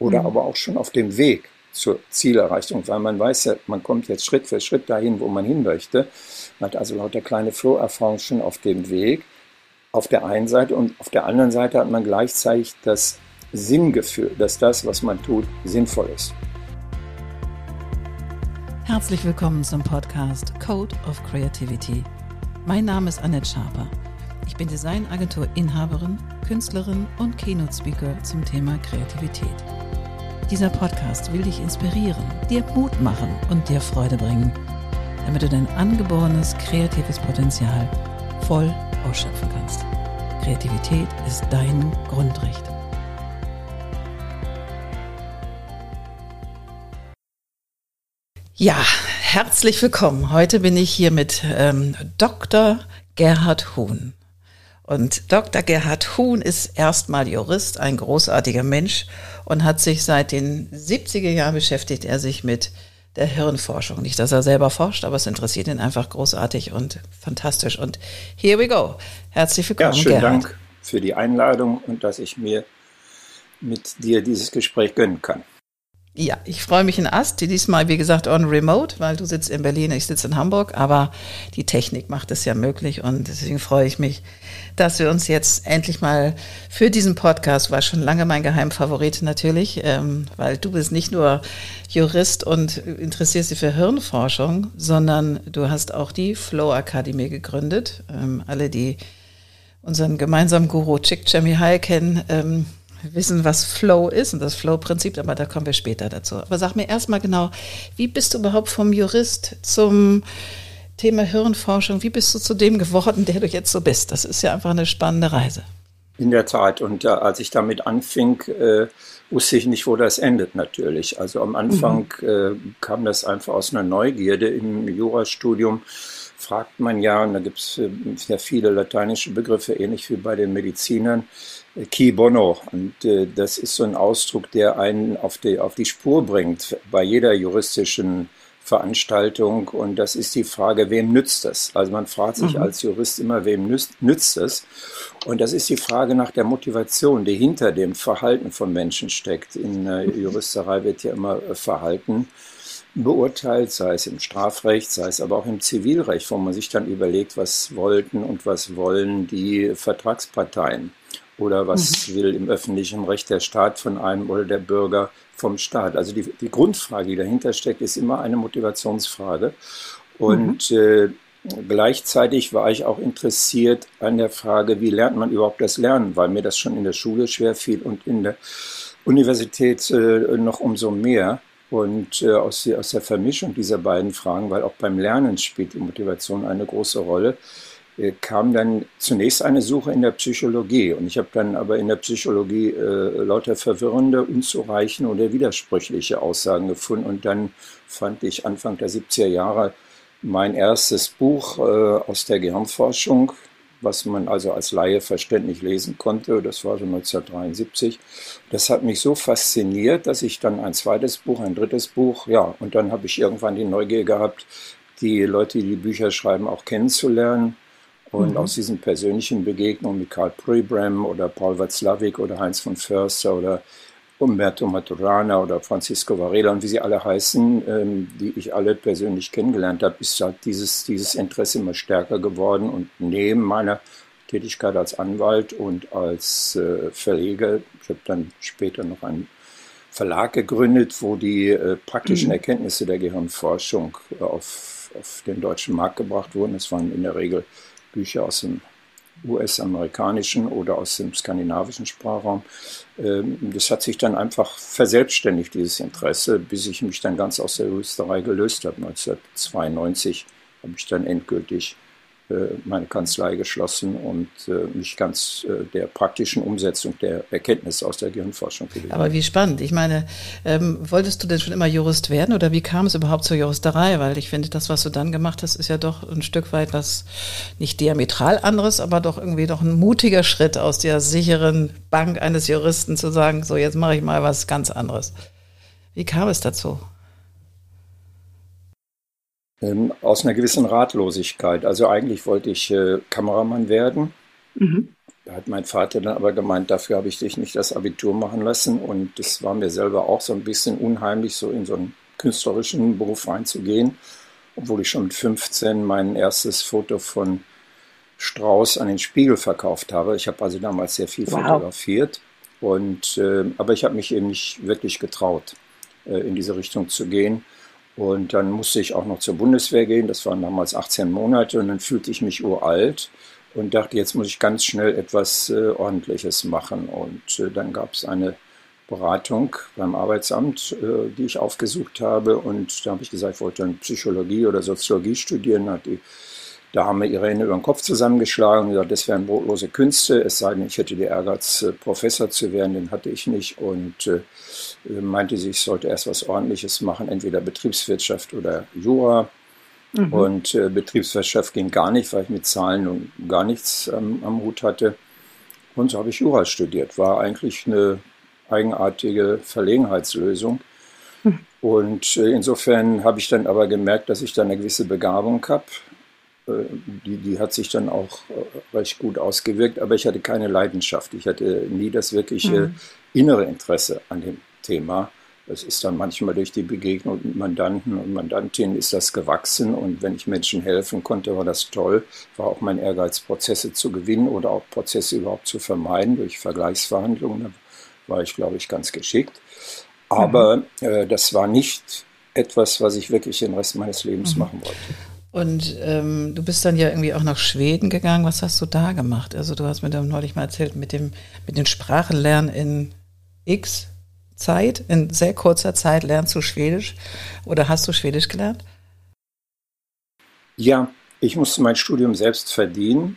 oder mhm. aber auch schon auf dem Weg zur Zielerreichung, weil man weiß ja, man kommt jetzt Schritt für Schritt dahin, wo man hin möchte. Man hat also lauter kleine Flow-Erfahrungen schon auf dem Weg, auf der einen Seite und auf der anderen Seite hat man gleichzeitig das Sinngefühl, dass das, was man tut, sinnvoll ist. Herzlich willkommen zum Podcast Code of Creativity. Mein Name ist Annette Schaper. Ich bin Designagentur-Inhaberin, Künstlerin und Keynote-Speaker zum Thema Kreativität. Dieser Podcast will dich inspirieren, dir Mut machen und dir Freude bringen, damit du dein angeborenes kreatives Potenzial voll ausschöpfen kannst. Kreativität ist dein Grundrecht. Ja, herzlich willkommen. Heute bin ich hier mit ähm, Dr. Gerhard Huhn. Und Dr. Gerhard Huhn ist erstmal Jurist, ein großartiger Mensch und hat sich seit den 70er Jahren beschäftigt er sich mit der Hirnforschung. Nicht, dass er selber forscht, aber es interessiert ihn einfach großartig und fantastisch. Und here we go. Herzlich willkommen. Ja, schönen Gerhard. Dank für die Einladung und dass ich mir mit dir dieses Gespräch gönnen kann. Ja, ich freue mich in Ast, diesmal, wie gesagt, on remote, weil du sitzt in Berlin, ich sitze in Hamburg, aber die Technik macht es ja möglich und deswegen freue ich mich, dass wir uns jetzt endlich mal für diesen Podcast, war schon lange mein Geheimfavorit natürlich, ähm, weil du bist nicht nur Jurist und interessierst dich für Hirnforschung, sondern du hast auch die Flow Akademie gegründet. Ähm, alle, die unseren gemeinsamen Guru Chick High kennen, ähm, wissen, was Flow ist und das Flow-Prinzip, aber da kommen wir später dazu. Aber sag mir erstmal genau, wie bist du überhaupt vom Jurist zum Thema Hirnforschung, wie bist du zu dem geworden, der du jetzt so bist? Das ist ja einfach eine spannende Reise. In der Tat. Und äh, als ich damit anfing, äh, wusste ich nicht, wo das endet natürlich. Also am Anfang mhm. äh, kam das einfach aus einer Neugierde im Jurastudium fragt man ja, und da gibt es äh, sehr viele lateinische Begriffe, ähnlich wie bei den Medizinern, Qui Bono. Und äh, das ist so ein Ausdruck, der einen auf die, auf die Spur bringt bei jeder juristischen Veranstaltung. Und das ist die Frage, wem nützt das? Also man fragt sich mhm. als Jurist immer, wem nützt, nützt es? Und das ist die Frage nach der Motivation, die hinter dem Verhalten von Menschen steckt. In äh, Juristerei wird ja immer äh, Verhalten beurteilt, sei es im Strafrecht, sei es aber auch im Zivilrecht, wo man sich dann überlegt, was wollten und was wollen die Vertragsparteien. Oder was mhm. will im öffentlichen Recht der Staat von einem oder der Bürger vom Staat? Also die, die Grundfrage, die dahinter steckt, ist immer eine Motivationsfrage. Und mhm. äh, gleichzeitig war ich auch interessiert an der Frage, wie lernt man überhaupt das Lernen, weil mir das schon in der Schule schwer fiel und in der Universität äh, noch umso mehr. Und äh, aus, aus der Vermischung dieser beiden Fragen, weil auch beim Lernen spielt die Motivation eine große Rolle, kam dann zunächst eine Suche in der Psychologie. Und ich habe dann aber in der Psychologie äh, lauter verwirrende, unzureichende oder widersprüchliche Aussagen gefunden. Und dann fand ich Anfang der 70er Jahre mein erstes Buch äh, aus der Gehirnforschung, was man also als Laie verständlich lesen konnte. Das war so 1973. Das hat mich so fasziniert, dass ich dann ein zweites Buch, ein drittes Buch, ja, und dann habe ich irgendwann die Neugier gehabt, die Leute, die Bücher schreiben, auch kennenzulernen. Und mhm. aus diesen persönlichen Begegnungen mit Karl Pribram oder Paul Watzlawick oder Heinz von Förster oder Umberto Maturana oder Francisco Varela und wie sie alle heißen, ähm, die ich alle persönlich kennengelernt habe, ist halt dieses, dieses Interesse immer stärker geworden. Und neben meiner Tätigkeit als Anwalt und als äh, Verleger, ich habe dann später noch einen Verlag gegründet, wo die äh, praktischen mhm. Erkenntnisse der Gehirnforschung auf, auf den deutschen Markt gebracht wurden. Es waren in der Regel Bücher aus dem US-amerikanischen oder aus dem skandinavischen Sprachraum. Ähm, das hat sich dann einfach verselbstständigt, dieses Interesse, bis ich mich dann ganz aus der Juristerei gelöst habe. 1992 habe ich dann endgültig meine Kanzlei geschlossen und äh, mich ganz äh, der praktischen Umsetzung der Erkenntnisse aus der Gehirnforschung gewidmet. Aber wie spannend. Ich meine, ähm, wolltest du denn schon immer Jurist werden oder wie kam es überhaupt zur Juristerei? Weil ich finde, das, was du dann gemacht hast, ist ja doch ein Stück weit was nicht diametral anderes, aber doch irgendwie doch ein mutiger Schritt aus der sicheren Bank eines Juristen zu sagen, so jetzt mache ich mal was ganz anderes. Wie kam es dazu? Ähm, aus einer gewissen Ratlosigkeit. Also eigentlich wollte ich äh, Kameramann werden. Mhm. Da hat mein Vater dann aber gemeint, dafür habe ich dich nicht das Abitur machen lassen. Und das war mir selber auch so ein bisschen unheimlich, so in so einen künstlerischen Beruf reinzugehen, obwohl ich schon mit 15 mein erstes Foto von Strauß an den Spiegel verkauft habe. Ich habe also damals sehr viel wow. fotografiert. Und, äh, aber ich habe mich eben nicht wirklich getraut, äh, in diese Richtung zu gehen. Und dann musste ich auch noch zur Bundeswehr gehen. Das waren damals 18 Monate. Und dann fühlte ich mich uralt und dachte, jetzt muss ich ganz schnell etwas äh, Ordentliches machen. Und äh, dann gab es eine Beratung beim Arbeitsamt, äh, die ich aufgesucht habe. Und da habe ich gesagt, ich wollte dann Psychologie oder Soziologie studieren. Hat die Dame ihre Hände über den Kopf zusammengeschlagen und gesagt, das wären brotlose Künste, es sei denn, ich hätte die Ehrgeiz, äh, Professor zu werden, den hatte ich nicht. Und äh, meinte sie, ich sollte erst was Ordentliches machen, entweder Betriebswirtschaft oder Jura. Mhm. Und äh, Betriebswirtschaft ging gar nicht, weil ich mit Zahlen und gar nichts ähm, am Hut hatte. Und so habe ich Jura studiert. War eigentlich eine eigenartige Verlegenheitslösung. Mhm. Und äh, insofern habe ich dann aber gemerkt, dass ich da eine gewisse Begabung habe. Äh, die, die hat sich dann auch äh, recht gut ausgewirkt, aber ich hatte keine Leidenschaft. Ich hatte nie das wirkliche mhm. innere Interesse an dem Thema. Das ist dann manchmal durch die Begegnung mit Mandanten und Mandantinnen ist das gewachsen und wenn ich Menschen helfen konnte, war das toll. War auch mein Ehrgeiz, Prozesse zu gewinnen oder auch Prozesse überhaupt zu vermeiden durch Vergleichsverhandlungen. Da war ich, glaube ich, ganz geschickt. Aber mhm. äh, das war nicht etwas, was ich wirklich den Rest meines Lebens mhm. machen wollte. Und ähm, du bist dann ja irgendwie auch nach Schweden gegangen. Was hast du da gemacht? Also du hast mir dann neulich mal erzählt, mit dem, mit den Sprachenlernen in X Zeit, in sehr kurzer Zeit lernst du Schwedisch oder hast du Schwedisch gelernt? Ja, ich musste mein Studium selbst verdienen.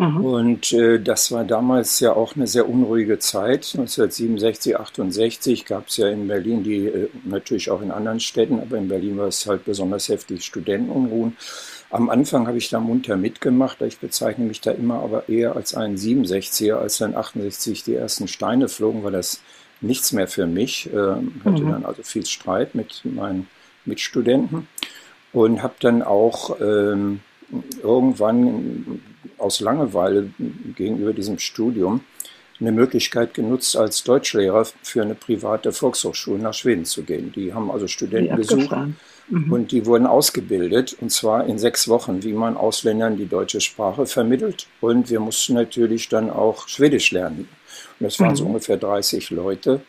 Mhm. Und äh, das war damals ja auch eine sehr unruhige Zeit. 1967, 68 gab es ja in Berlin die, äh, natürlich auch in anderen Städten, aber in Berlin war es halt besonders heftig Studentenunruhen. Am Anfang habe ich da munter mitgemacht. Ich bezeichne mich da immer aber eher als einen 67er, als dann 68 die ersten Steine flogen, weil das nichts mehr für mich. Äh, hatte mhm. dann also viel Streit mit meinen Mitstudenten und habe dann auch ähm, irgendwann aus Langeweile gegenüber diesem Studium eine Möglichkeit genutzt, als Deutschlehrer für eine private Volkshochschule nach Schweden zu gehen. Die haben also Studenten gesucht mhm. und die wurden ausgebildet, und zwar in sechs Wochen, wie man Ausländern die deutsche Sprache vermittelt. Und wir mussten natürlich dann auch Schwedisch lernen. Das waren mhm. so ungefähr 30 Leute.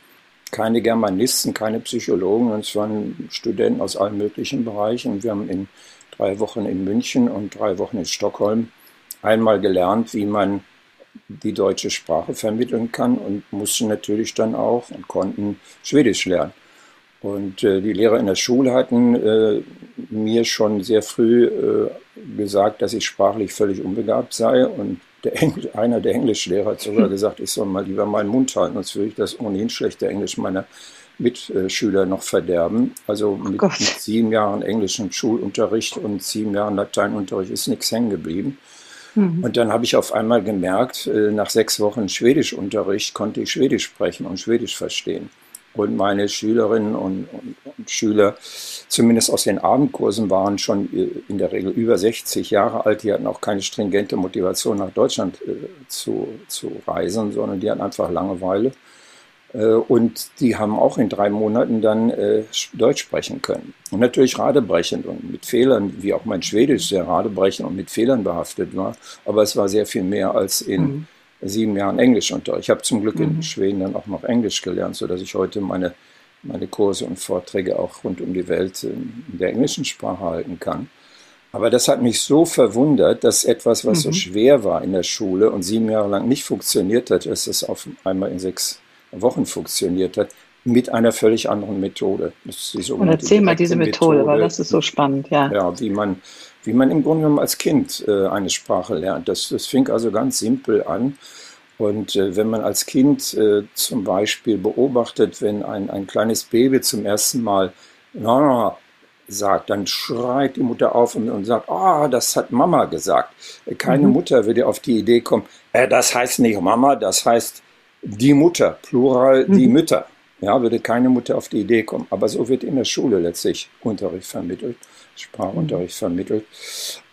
Keine Germanisten, keine Psychologen, und es waren Studenten aus allen möglichen Bereichen. Wir haben in drei Wochen in München und drei Wochen in Stockholm einmal gelernt, wie man die deutsche Sprache vermitteln kann und mussten natürlich dann auch und konnten Schwedisch lernen. Und äh, die Lehrer in der Schule hatten äh, mir schon sehr früh äh, gesagt, dass ich sprachlich völlig unbegabt sei. Und der Engl einer der Englischlehrer hat sogar hm. gesagt, ich soll mal lieber meinen Mund halten, sonst würde ich das ohnehin schlechte Englisch meiner Mitschüler noch verderben. Also oh mit, mit, sieben Jahren englischen Schulunterricht und sieben Jahren Lateinunterricht ist nichts hängen geblieben. Mhm. Und dann habe ich auf einmal gemerkt, äh, nach sechs Wochen Schwedischunterricht konnte ich Schwedisch sprechen und Schwedisch verstehen. Und meine Schülerinnen und, und, und, Schüler, zumindest aus den Abendkursen, waren schon äh, in der Regel über 60 Jahre alt. Die hatten auch keine stringente Motivation, nach Deutschland äh, zu, zu reisen, sondern die hatten einfach Langeweile. Äh, und die haben auch in drei Monaten dann äh, Deutsch sprechen können. Und natürlich radebrechend und mit Fehlern, wie auch mein Schwedisch sehr radebrechend und mit Fehlern behaftet war. Aber es war sehr viel mehr als in mhm. Sieben Jahren Englischunterricht. Ich habe zum Glück mhm. in Schweden dann auch noch Englisch gelernt, sodass ich heute meine, meine Kurse und Vorträge auch rund um die Welt in der englischen Sprache halten kann. Aber das hat mich so verwundert, dass etwas, was mhm. so schwer war in der Schule und sieben Jahre lang nicht funktioniert hat, dass es auf einmal in sechs Wochen funktioniert hat, mit einer völlig anderen Methode. Und erzähl mal diese Methode, Methode, weil das ist so spannend, ja. Ja, wie man, wie man im Grunde genommen als Kind äh, eine Sprache lernt. Das, das fing also ganz simpel an. Und äh, wenn man als Kind äh, zum Beispiel beobachtet, wenn ein, ein kleines Baby zum ersten Mal na, sagt, dann schreit die Mutter auf und, und sagt, ah, oh, das hat Mama gesagt. Keine mhm. Mutter würde auf die Idee kommen, äh, das heißt nicht Mama, das heißt die Mutter, Plural die mhm. Mütter. Ja, würde keine Mutter auf die Idee kommen. Aber so wird in der Schule letztlich Unterricht vermittelt, Sprachunterricht vermittelt.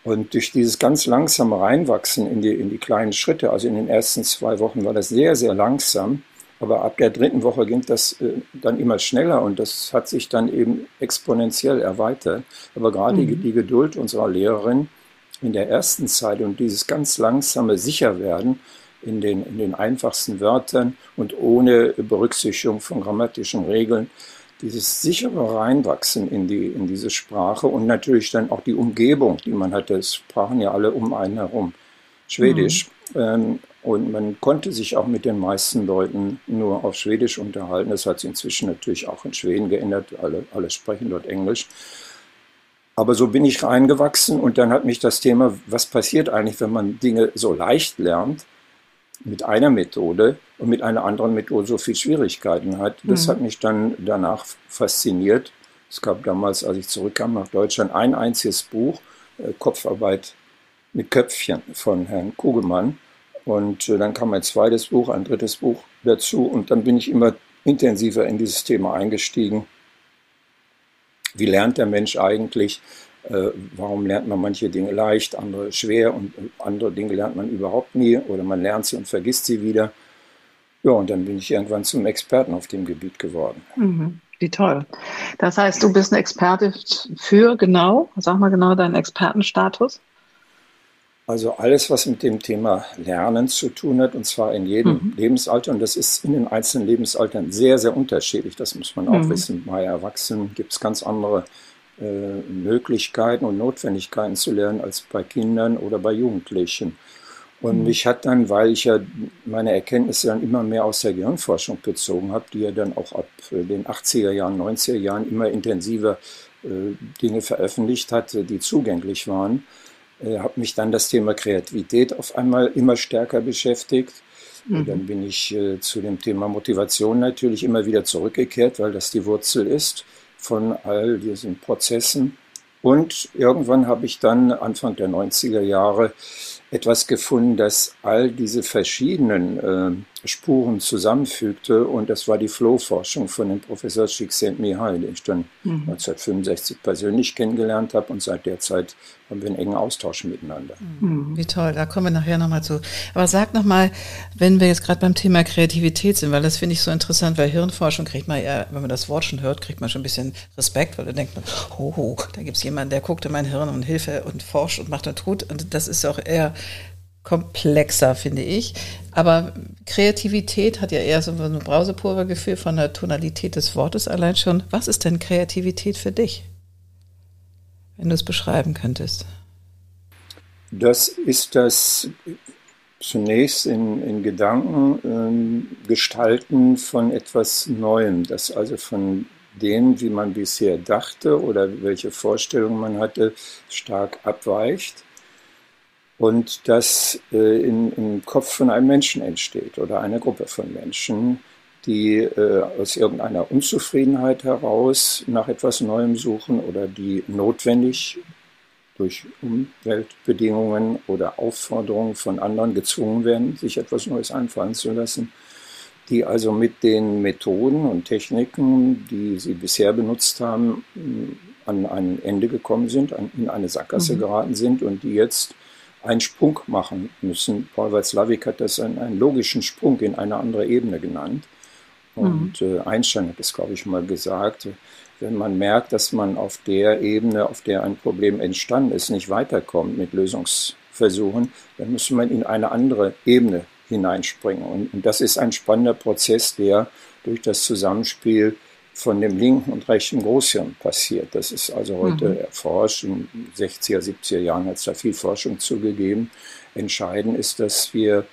Und durch dieses ganz langsame Reinwachsen in die, in die kleinen Schritte, also in den ersten zwei Wochen war das sehr, sehr langsam. Aber ab der dritten Woche ging das äh, dann immer schneller und das hat sich dann eben exponentiell erweitert. Aber gerade mhm. die, die Geduld unserer Lehrerin in der ersten Zeit und dieses ganz langsame Sicherwerden in den, in den einfachsten Wörtern und ohne Berücksichtigung von grammatischen Regeln, dieses sichere Reinwachsen in, die, in diese Sprache und natürlich dann auch die Umgebung, die man hatte. Es sprachen ja alle um einen herum Schwedisch. Mhm. Ähm, und man konnte sich auch mit den meisten Leuten nur auf Schwedisch unterhalten. Das hat sich inzwischen natürlich auch in Schweden geändert. Alle, alle sprechen dort Englisch. Aber so bin ich reingewachsen und dann hat mich das Thema, was passiert eigentlich, wenn man Dinge so leicht lernt, mit einer Methode und mit einer anderen Methode so viel Schwierigkeiten hat. Das mhm. hat mich dann danach fasziniert. Es gab damals, als ich zurückkam nach Deutschland, ein einziges Buch, äh, Kopfarbeit mit Köpfchen von Herrn Kugelmann. Und äh, dann kam ein zweites Buch, ein drittes Buch dazu und dann bin ich immer intensiver in dieses Thema eingestiegen. Wie lernt der Mensch eigentlich? Äh, warum lernt man manche Dinge leicht, andere schwer und andere Dinge lernt man überhaupt nie oder man lernt sie und vergisst sie wieder. Ja, und dann bin ich irgendwann zum Experten auf dem Gebiet geworden. Mhm. Wie toll. Das heißt, du bist ein Experte für genau, sag mal genau deinen Expertenstatus. Also alles, was mit dem Thema Lernen zu tun hat, und zwar in jedem mhm. Lebensalter. Und das ist in den einzelnen Lebensaltern sehr, sehr unterschiedlich. Das muss man auch mhm. wissen. Bei Erwachsenen gibt es ganz andere äh, Möglichkeiten und Notwendigkeiten zu lernen als bei Kindern oder bei Jugendlichen. Und mhm. mich hat dann, weil ich ja meine Erkenntnisse dann immer mehr aus der Gehirnforschung bezogen habe, die ja dann auch ab äh, den 80er Jahren, 90er Jahren immer intensiver äh, Dinge veröffentlicht hatte, die zugänglich waren, äh, hat mich dann das Thema Kreativität auf einmal immer stärker beschäftigt. Mhm. Dann bin ich äh, zu dem Thema Motivation natürlich immer wieder zurückgekehrt, weil das die Wurzel ist von all diesen Prozessen. Und irgendwann habe ich dann Anfang der 90er Jahre etwas gefunden, das all diese verschiedenen äh, Spuren zusammenfügte. Und das war die Flow-Forschung von dem Professor Csikszentmihalyi, den ich dann mhm. 1965 persönlich kennengelernt habe. Und seit der Zeit haben wir einen engen Austausch miteinander. Mhm. Wie toll, da kommen wir nachher nochmal zu. Aber sag nochmal, wenn wir jetzt gerade beim Thema Kreativität sind, weil das finde ich so interessant, weil Hirnforschung kriegt man ja, wenn man das Wort schon hört, kriegt man schon ein bisschen Respekt, weil da denkt man, oh, oh da gibt es jemanden, der guckt in mein Hirn und Hilfe und forscht und macht und tut. Und das ist auch eher komplexer, finde ich. Aber Kreativität hat ja eher so ein Brausepulvergefühl von der Tonalität des Wortes allein schon. Was ist denn Kreativität für dich? Wenn du es beschreiben könntest. Das ist das zunächst in, in Gedanken ähm, gestalten von etwas Neuem, das also von dem, wie man bisher dachte oder welche Vorstellungen man hatte, stark abweicht und das äh, in, im Kopf von einem Menschen entsteht oder einer Gruppe von Menschen, die äh, aus irgendeiner Unzufriedenheit heraus nach etwas Neuem suchen oder die notwendig durch Umweltbedingungen oder Aufforderungen von anderen gezwungen werden, sich etwas Neues einfallen zu lassen, die also mit den Methoden und Techniken, die sie bisher benutzt haben, an ein Ende gekommen sind, in eine Sackgasse mhm. geraten sind und die jetzt einen Sprung machen müssen. Paul Watzlawick hat das einen, einen logischen Sprung in eine andere Ebene genannt. Und mhm. äh, Einstein hat es, glaube ich, mal gesagt, wenn man merkt, dass man auf der Ebene, auf der ein Problem entstanden ist, nicht weiterkommt mit Lösungsversuchen, dann muss man in eine andere Ebene hineinspringen. Und, und das ist ein spannender Prozess, der durch das Zusammenspiel von dem linken und rechten Großhirn passiert. Das ist also heute mhm. erforscht. In den 60er, 70er Jahren hat es da viel Forschung zugegeben. Entscheidend ist, dass wir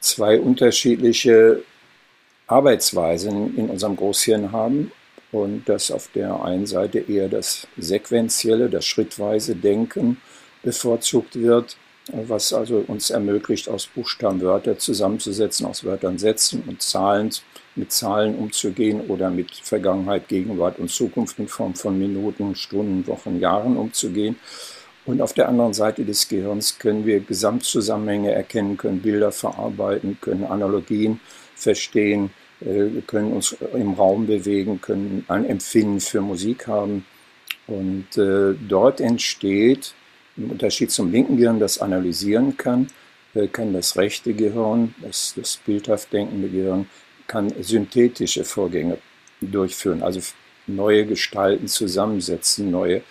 zwei unterschiedliche Arbeitsweisen in unserem Großhirn haben und dass auf der einen Seite eher das sequentielle, das schrittweise Denken bevorzugt wird, was also uns ermöglicht, aus Buchstaben Wörter zusammenzusetzen, aus Wörtern Sätzen und Zahlen mit Zahlen umzugehen oder mit Vergangenheit, Gegenwart und Zukunft in Form von Minuten, Stunden, Wochen, Jahren umzugehen. Und auf der anderen Seite des Gehirns können wir Gesamtzusammenhänge erkennen, können Bilder verarbeiten, können Analogien verstehen, wir können uns im Raum bewegen, können ein Empfinden für Musik haben. Und äh, dort entsteht, im Unterschied zum linken Gehirn, das analysieren kann, äh, kann das rechte Gehirn, das, das bildhaft denkende Gehirn, kann synthetische Vorgänge durchführen, also neue Gestalten zusammensetzen, neue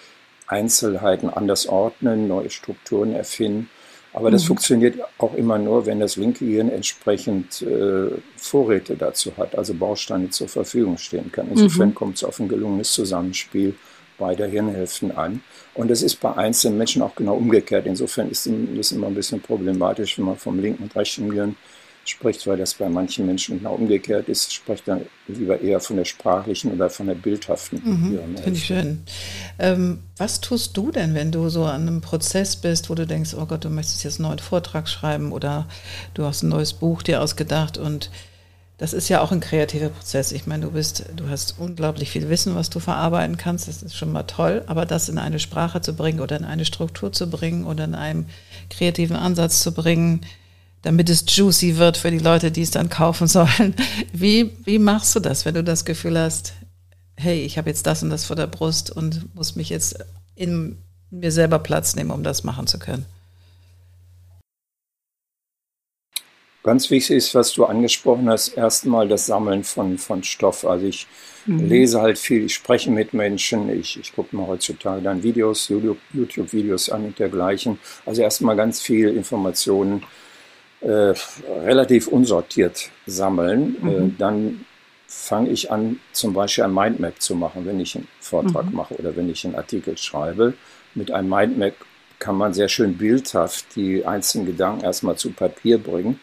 Einzelheiten anders ordnen, neue Strukturen erfinden. Aber das mhm. funktioniert auch immer nur, wenn das linke Gehirn entsprechend äh, Vorräte dazu hat, also Bausteine zur Verfügung stehen kann. Insofern mhm. kommt es auf ein gelungenes Zusammenspiel beider Hirnhälften an. Und das ist bei einzelnen Menschen auch genau umgekehrt. Insofern ist es immer ein bisschen problematisch, wenn man vom linken und rechten Gehirn spricht, weil das bei manchen Menschen genau umgekehrt ist, spricht dann lieber eher von der sprachlichen oder von der bildhaften. Mhm, Finde ich schön. Ähm, was tust du denn, wenn du so an einem Prozess bist, wo du denkst, oh Gott, du möchtest jetzt einen neuen Vortrag schreiben oder du hast ein neues Buch dir ausgedacht und das ist ja auch ein kreativer Prozess. Ich meine, du bist, du hast unglaublich viel Wissen, was du verarbeiten kannst. Das ist schon mal toll. Aber das in eine Sprache zu bringen oder in eine Struktur zu bringen oder in einem kreativen Ansatz zu bringen, damit es juicy wird für die Leute, die es dann kaufen sollen. Wie, wie machst du das, wenn du das Gefühl hast, hey, ich habe jetzt das und das vor der Brust und muss mich jetzt in mir selber Platz nehmen, um das machen zu können? Ganz wichtig ist, was du angesprochen hast, erstmal das Sammeln von, von Stoff. Also ich mhm. lese halt viel, ich spreche mit Menschen, ich, ich gucke mir heutzutage dann Videos, YouTube-Videos an und dergleichen. Also erstmal ganz viel Informationen äh, relativ unsortiert sammeln. Äh, mhm. Äh, dann fange ich an, zum Beispiel ein Mindmap zu machen, wenn ich einen Vortrag mhm. mache oder wenn ich einen Artikel schreibe. Mit einem Mindmap kann man sehr schön bildhaft die einzelnen Gedanken erstmal zu Papier bringen.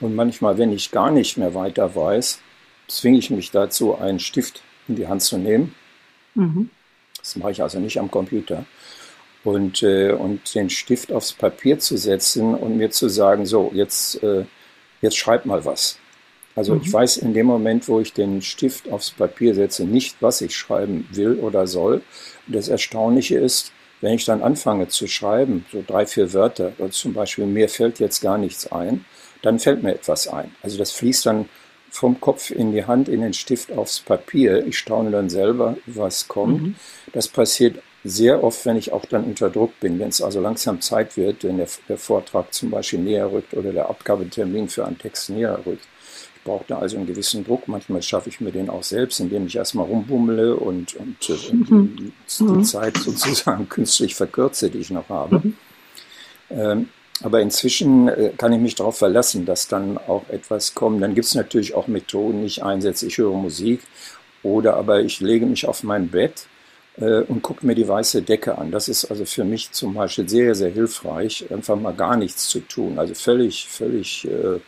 Und manchmal, wenn ich gar nicht mehr weiter weiß, zwinge ich mich dazu, einen Stift in die Hand zu nehmen. Mhm. Das mache ich also nicht am Computer. Und, äh, und den Stift aufs Papier zu setzen und mir zu sagen, so, jetzt, äh, jetzt schreib mal was. Also mhm. ich weiß in dem Moment, wo ich den Stift aufs Papier setze, nicht, was ich schreiben will oder soll. Und das Erstaunliche ist, wenn ich dann anfange zu schreiben, so drei, vier Wörter, also zum Beispiel, mir fällt jetzt gar nichts ein, dann fällt mir etwas ein. Also das fließt dann vom Kopf in die Hand, in den Stift aufs Papier. Ich staune dann selber, was kommt. Mhm. Das passiert sehr oft, wenn ich auch dann unter Druck bin, wenn es also langsam Zeit wird, wenn der, der, Vortrag zum Beispiel näher rückt oder der Abgabetermin für einen Text näher rückt. Ich brauche da also einen gewissen Druck. Manchmal schaffe ich mir den auch selbst, indem ich erstmal rumbummle und, und, mhm. die, die, Zeit sozusagen künstlich verkürze, die ich noch habe. Mhm. Ähm, aber inzwischen äh, kann ich mich darauf verlassen, dass dann auch etwas kommt. Dann gibt es natürlich auch Methoden, die ich einsetze. Ich höre Musik oder aber ich lege mich auf mein Bett äh, und gucke mir die weiße Decke an. Das ist also für mich zum Beispiel sehr, sehr hilfreich, einfach mal gar nichts zu tun. Also völlig, völlig äh,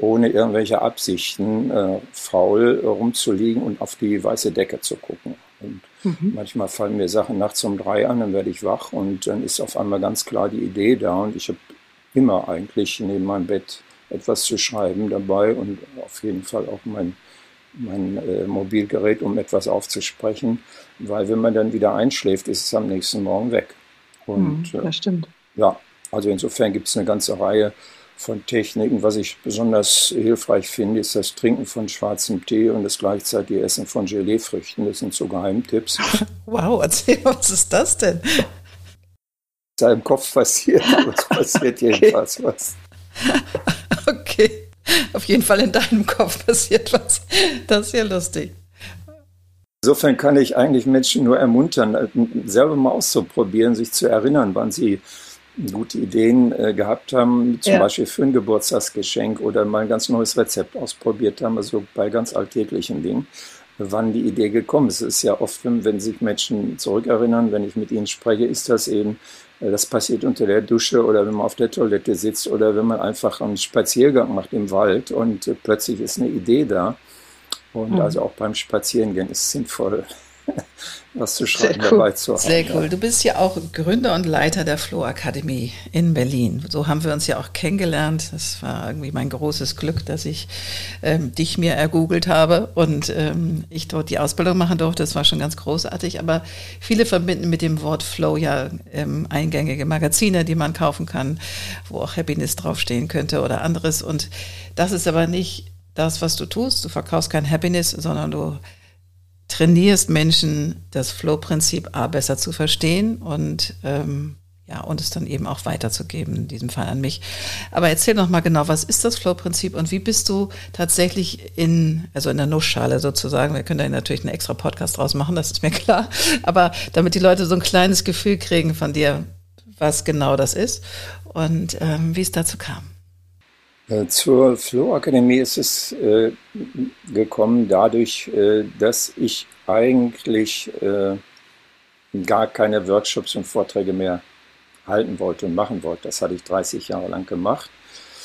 ohne irgendwelche Absichten äh, faul rumzuliegen und auf die weiße Decke zu gucken. Und mhm. manchmal fallen mir Sachen nachts um drei an, dann werde ich wach und dann ist auf einmal ganz klar die Idee da und ich habe immer eigentlich neben meinem Bett etwas zu schreiben dabei und auf jeden Fall auch mein, mein äh, Mobilgerät, um etwas aufzusprechen, weil wenn man dann wieder einschläft, ist es am nächsten Morgen weg. Und, mhm, das stimmt. Äh, ja, also insofern gibt es eine ganze Reihe von Techniken. Was ich besonders hilfreich finde, ist das Trinken von schwarzem Tee und das gleichzeitige Essen von Geleefrüchten. Das sind so Geheimtipps. Wow, erzähl, was ist das denn? Was im Kopf passiert, aber es passiert jedenfalls okay. was. Okay, auf jeden Fall in deinem Kopf passiert was. Das ist ja lustig. Insofern kann ich eigentlich Menschen nur ermuntern, selber mal auszuprobieren, sich zu erinnern, wann sie gute Ideen äh, gehabt haben, zum ja. Beispiel für ein Geburtstagsgeschenk oder mal ein ganz neues Rezept ausprobiert haben, also bei ganz alltäglichen Dingen, wann die Idee gekommen ist. Es ist ja oft, wenn, sich Menschen zurückerinnern, wenn ich mit ihnen spreche, ist das eben, äh, das passiert unter der Dusche oder wenn man auf der Toilette sitzt oder wenn man einfach einen Spaziergang macht im Wald und äh, plötzlich ist eine Idee da. Und mhm. also auch beim Spazierengehen ist es sinnvoll, was zu schreiben cool. dabei zu haben. Sehr cool. Du bist ja auch Gründer und Leiter der Flow Akademie in Berlin. So haben wir uns ja auch kennengelernt. Das war irgendwie mein großes Glück, dass ich ähm, dich mir ergoogelt habe und ähm, ich dort die Ausbildung machen durfte. Das war schon ganz großartig. Aber viele verbinden mit dem Wort Flow ja ähm, eingängige Magazine, die man kaufen kann, wo auch Happiness draufstehen könnte oder anderes. Und das ist aber nicht das, was du tust. Du verkaufst kein Happiness, sondern du trainierst Menschen, das Flow-Prinzip A besser zu verstehen und ähm, ja, und es dann eben auch weiterzugeben, in diesem Fall an mich. Aber erzähl noch mal genau, was ist das Flow-Prinzip und wie bist du tatsächlich in, also in der Nussschale sozusagen, wir können da natürlich einen extra Podcast draus machen, das ist mir klar, aber damit die Leute so ein kleines Gefühl kriegen von dir, was genau das ist und ähm, wie es dazu kam. Äh, zur Flow-Akademie ist es äh, gekommen dadurch, äh, dass ich eigentlich äh, gar keine Workshops und Vorträge mehr halten wollte und machen wollte. Das hatte ich 30 Jahre lang gemacht.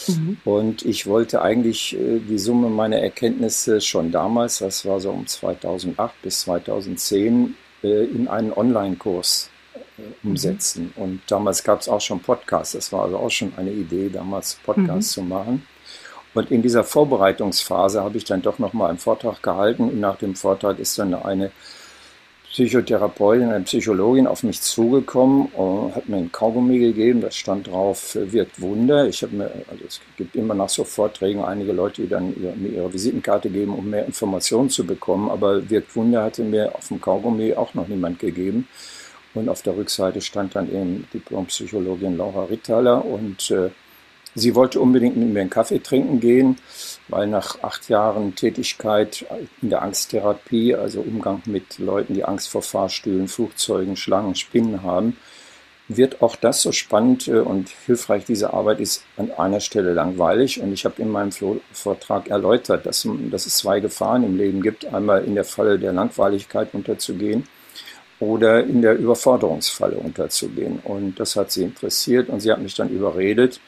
Mhm. Und ich wollte eigentlich äh, die Summe meiner Erkenntnisse schon damals, das war so um 2008 bis 2010, äh, in einen Online-Kurs umsetzen. Mhm. Und damals gab es auch schon Podcasts. Das war also auch schon eine Idee, damals Podcasts mhm. zu machen. Und in dieser Vorbereitungsphase habe ich dann doch nochmal einen Vortrag gehalten. Und nach dem Vortrag ist dann eine Psychotherapeutin, eine Psychologin auf mich zugekommen und hat mir ein Kaugummi gegeben, da stand drauf, wirkt Wunder. Ich habe mir, also es gibt immer nach so Vorträgen einige Leute, die dann ihre, mir ihre Visitenkarte geben, um mehr Informationen zu bekommen, aber wirkt Wunder hatte mir auf dem Kaugummi auch noch niemand gegeben. Und auf der Rückseite stand dann eben Diplompsychologin Laura Rittaler und äh, sie wollte unbedingt mit mir einen Kaffee trinken gehen weil nach acht Jahren Tätigkeit in der Angsttherapie, also Umgang mit Leuten, die Angst vor Fahrstühlen, Flugzeugen, Schlangen, Spinnen haben, wird auch das so spannend äh, und hilfreich. Diese Arbeit ist an einer Stelle langweilig und ich habe in meinem Vortrag erläutert, dass, dass es zwei Gefahren im Leben gibt. Einmal in der Falle der Langweiligkeit unterzugehen oder in der Überforderungsfalle unterzugehen. Und das hat sie interessiert und sie hat mich dann überredet,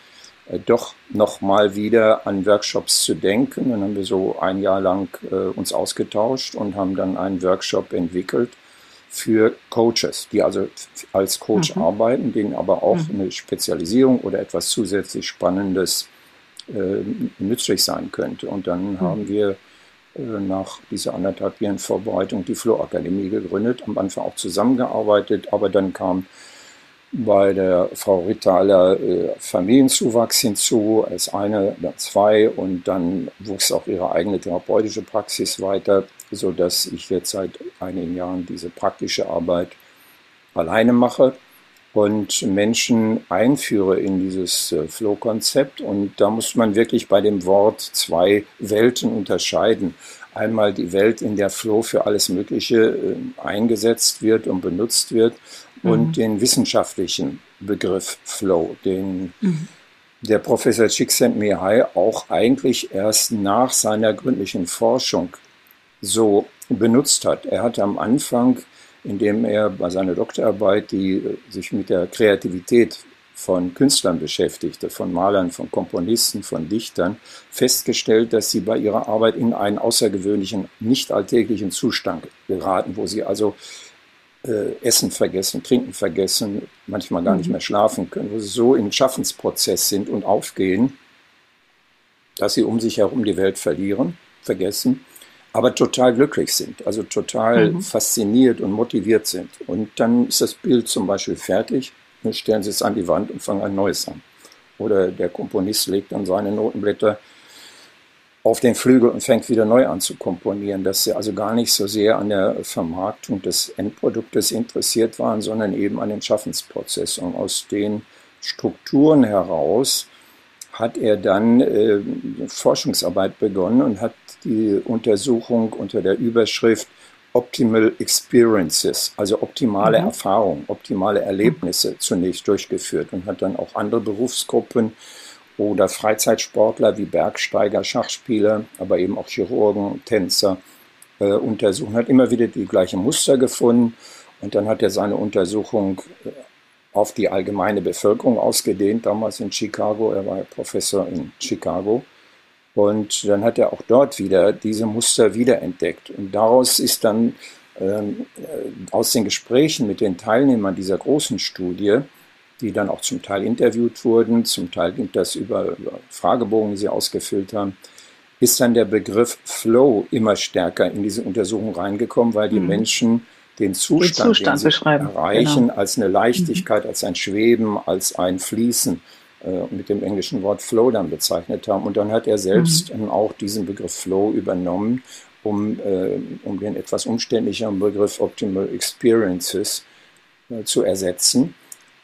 äh, doch nochmal wieder an Workshops zu denken. Dann haben wir so ein Jahr lang äh, uns ausgetauscht und haben dann einen Workshop entwickelt für Coaches, die also als Coach mhm. arbeiten, denen aber auch mhm. eine Spezialisierung oder etwas zusätzlich Spannendes äh, nützlich sein könnte. Und dann mhm. haben wir nach dieser anderthalb Jahren Vorbereitung die Flow Akademie gegründet, am Anfang auch zusammengearbeitet, aber dann kam bei der Frau Rittaler äh, Familienzuwachs hinzu, als eine, dann zwei und dann wuchs auch ihre eigene therapeutische Praxis weiter, sodass ich jetzt seit einigen Jahren diese praktische Arbeit alleine mache und Menschen einführe in dieses äh, Flow-Konzept. Und da muss man wirklich bei dem Wort zwei Welten unterscheiden. Einmal die Welt, in der Flow für alles Mögliche äh, eingesetzt wird und benutzt wird und mhm. den wissenschaftlichen Begriff Flow, den mhm. der Professor Csikszentmihalyi auch eigentlich erst nach seiner gründlichen Forschung so benutzt hat. Er hatte am Anfang, indem er bei seiner Doktorarbeit, die sich mit der Kreativität von Künstlern beschäftigte, von Malern, von Komponisten, von Dichtern, festgestellt, dass sie bei ihrer Arbeit in einen außergewöhnlichen, nicht alltäglichen Zustand geraten, wo sie also äh, Essen vergessen, Trinken vergessen, manchmal gar nicht mhm. mehr schlafen können, wo sie so im Schaffensprozess sind und aufgehen, dass sie um sich herum die Welt verlieren, vergessen, aber total glücklich sind, also total mhm. fasziniert und motiviert sind. Und dann ist das Bild zum Beispiel fertig, dann stellen sie es an die Wand und fangen ein neues an. Oder der Komponist legt dann seine Notenblätter auf den Flügel und fängt wieder neu an zu komponieren, dass sie also gar nicht so sehr an der Vermarktung des Endproduktes interessiert waren, sondern eben an dem Schaffensprozess. Und aus den Strukturen heraus hat er dann äh, Forschungsarbeit begonnen und hat die Untersuchung unter der Überschrift Optimal Experiences, also optimale mhm. Erfahrungen, optimale Erlebnisse zunächst durchgeführt und hat dann auch andere Berufsgruppen oder Freizeitsportler wie Bergsteiger, Schachspieler, aber eben auch Chirurgen, Tänzer äh, untersuchen, hat immer wieder die gleichen Muster gefunden und dann hat er seine Untersuchung äh, auf die allgemeine Bevölkerung ausgedehnt, damals in Chicago, er war Professor in Chicago. Und dann hat er auch dort wieder diese Muster wiederentdeckt. Und daraus ist dann ähm, äh, aus den Gesprächen mit den Teilnehmern dieser großen Studie die dann auch zum Teil interviewt wurden, zum Teil ging das über, über Fragebogen, die sie ausgefüllt haben, ist dann der Begriff Flow immer stärker in diese Untersuchung reingekommen, weil die mhm. Menschen den Zustand, den, Zustand den sie erreichen, genau. als eine Leichtigkeit, mhm. als ein Schweben, als ein Fließen mit dem englischen Wort Flow dann bezeichnet haben. Und dann hat er selbst mhm. auch diesen Begriff Flow übernommen, um, äh, um den etwas umständlicheren Begriff Optimal Experiences äh, zu ersetzen.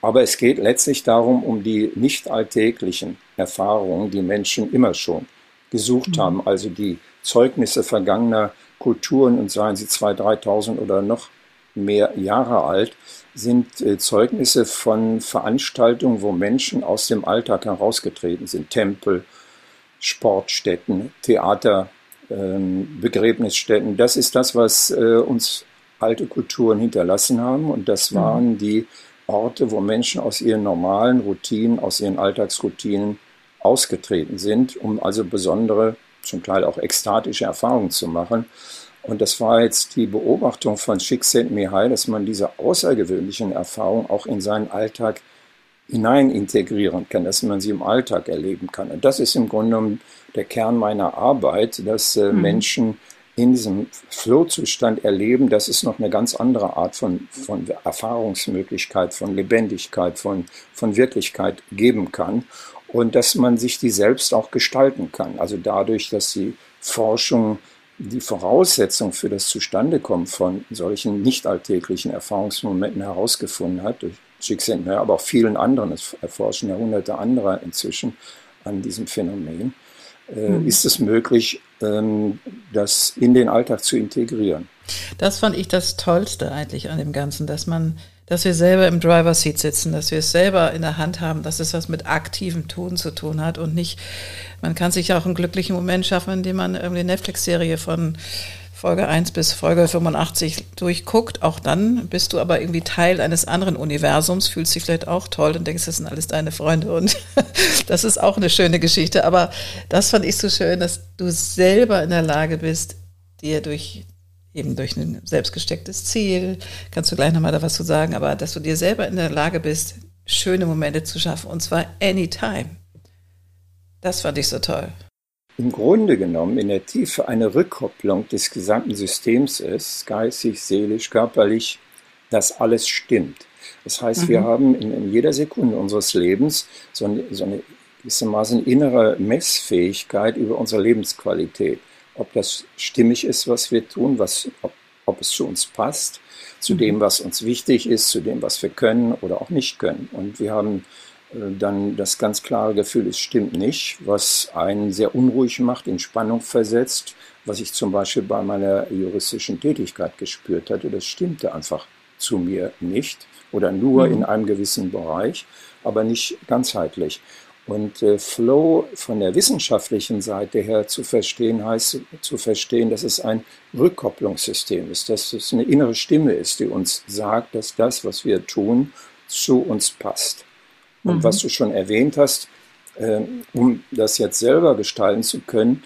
Aber es geht letztlich darum, um die nicht alltäglichen Erfahrungen, die Menschen immer schon gesucht mhm. haben, also die Zeugnisse vergangener Kulturen und seien sie 2.000, 3.000 oder noch mehr Jahre alt, sind äh, Zeugnisse von Veranstaltungen, wo Menschen aus dem Alltag herausgetreten sind. Tempel, Sportstätten, Theater, ähm, Begräbnisstätten. Das ist das, was äh, uns alte Kulturen hinterlassen haben. Und das mhm. waren die Orte, wo Menschen aus ihren normalen Routinen, aus ihren Alltagsroutinen ausgetreten sind, um also besondere, zum Teil auch ekstatische Erfahrungen zu machen. Und das war jetzt die Beobachtung von Csikszentmihalyi, dass man diese außergewöhnlichen Erfahrungen auch in seinen Alltag hinein integrieren kann, dass man sie im Alltag erleben kann. Und das ist im Grunde genommen der Kern meiner Arbeit, dass äh, mhm. Menschen in diesem Flow-Zustand erleben, dass es noch eine ganz andere Art von, von Erfahrungsmöglichkeit, von Lebendigkeit, von, von Wirklichkeit geben kann und dass man sich die selbst auch gestalten kann. Also dadurch, dass die Forschung die Voraussetzung für das Zustandekommen von solchen nicht alltäglichen Erfahrungsmomenten herausgefunden hat, durch Csikszentmihalyi, aber auch vielen anderen, es erforschen Jahrhunderte anderer inzwischen an diesem Phänomen, äh, mhm. ist es möglich, ähm, das in den Alltag zu integrieren. Das fand ich das Tollste eigentlich an dem Ganzen, dass man dass wir selber im Driver Seat sitzen, dass wir es selber in der Hand haben, dass es was mit aktivem Tun zu tun hat und nicht, man kann sich auch einen glücklichen Moment schaffen, indem man irgendwie Netflix-Serie von Folge 1 bis Folge 85 durchguckt. Auch dann bist du aber irgendwie Teil eines anderen Universums, fühlst dich vielleicht auch toll und denkst, das sind alles deine Freunde und das ist auch eine schöne Geschichte. Aber das fand ich so schön, dass du selber in der Lage bist, dir durch eben durch ein selbstgestecktes Ziel, kannst du gleich nochmal da was zu sagen, aber dass du dir selber in der Lage bist, schöne Momente zu schaffen und zwar anytime. Das fand ich so toll. Im Grunde genommen in der Tiefe eine Rückkopplung des gesamten Systems ist, geistig, seelisch, körperlich, dass alles stimmt. Das heißt, mhm. wir haben in, in, jeder Sekunde unseres Lebens so eine, so eine gewissermaßen innere Messfähigkeit über unsere Lebensqualität ob das stimmig ist, was wir tun, was, ob, ob es zu uns passt, zu dem, was uns wichtig ist, zu dem, was wir können oder auch nicht können. Und wir haben äh, dann das ganz klare Gefühl, es stimmt nicht, was einen sehr unruhig macht, in Spannung versetzt, was ich zum Beispiel bei meiner juristischen Tätigkeit gespürt hatte. Das stimmte einfach zu mir nicht oder nur mhm. in einem gewissen Bereich, aber nicht ganzheitlich. Und äh, Flow von der wissenschaftlichen Seite her zu verstehen, heißt zu verstehen, dass es ein Rückkopplungssystem ist, dass es eine innere Stimme ist, die uns sagt, dass das, was wir tun, zu uns passt. Und mhm. was du schon erwähnt hast, äh, um das jetzt selber gestalten zu können,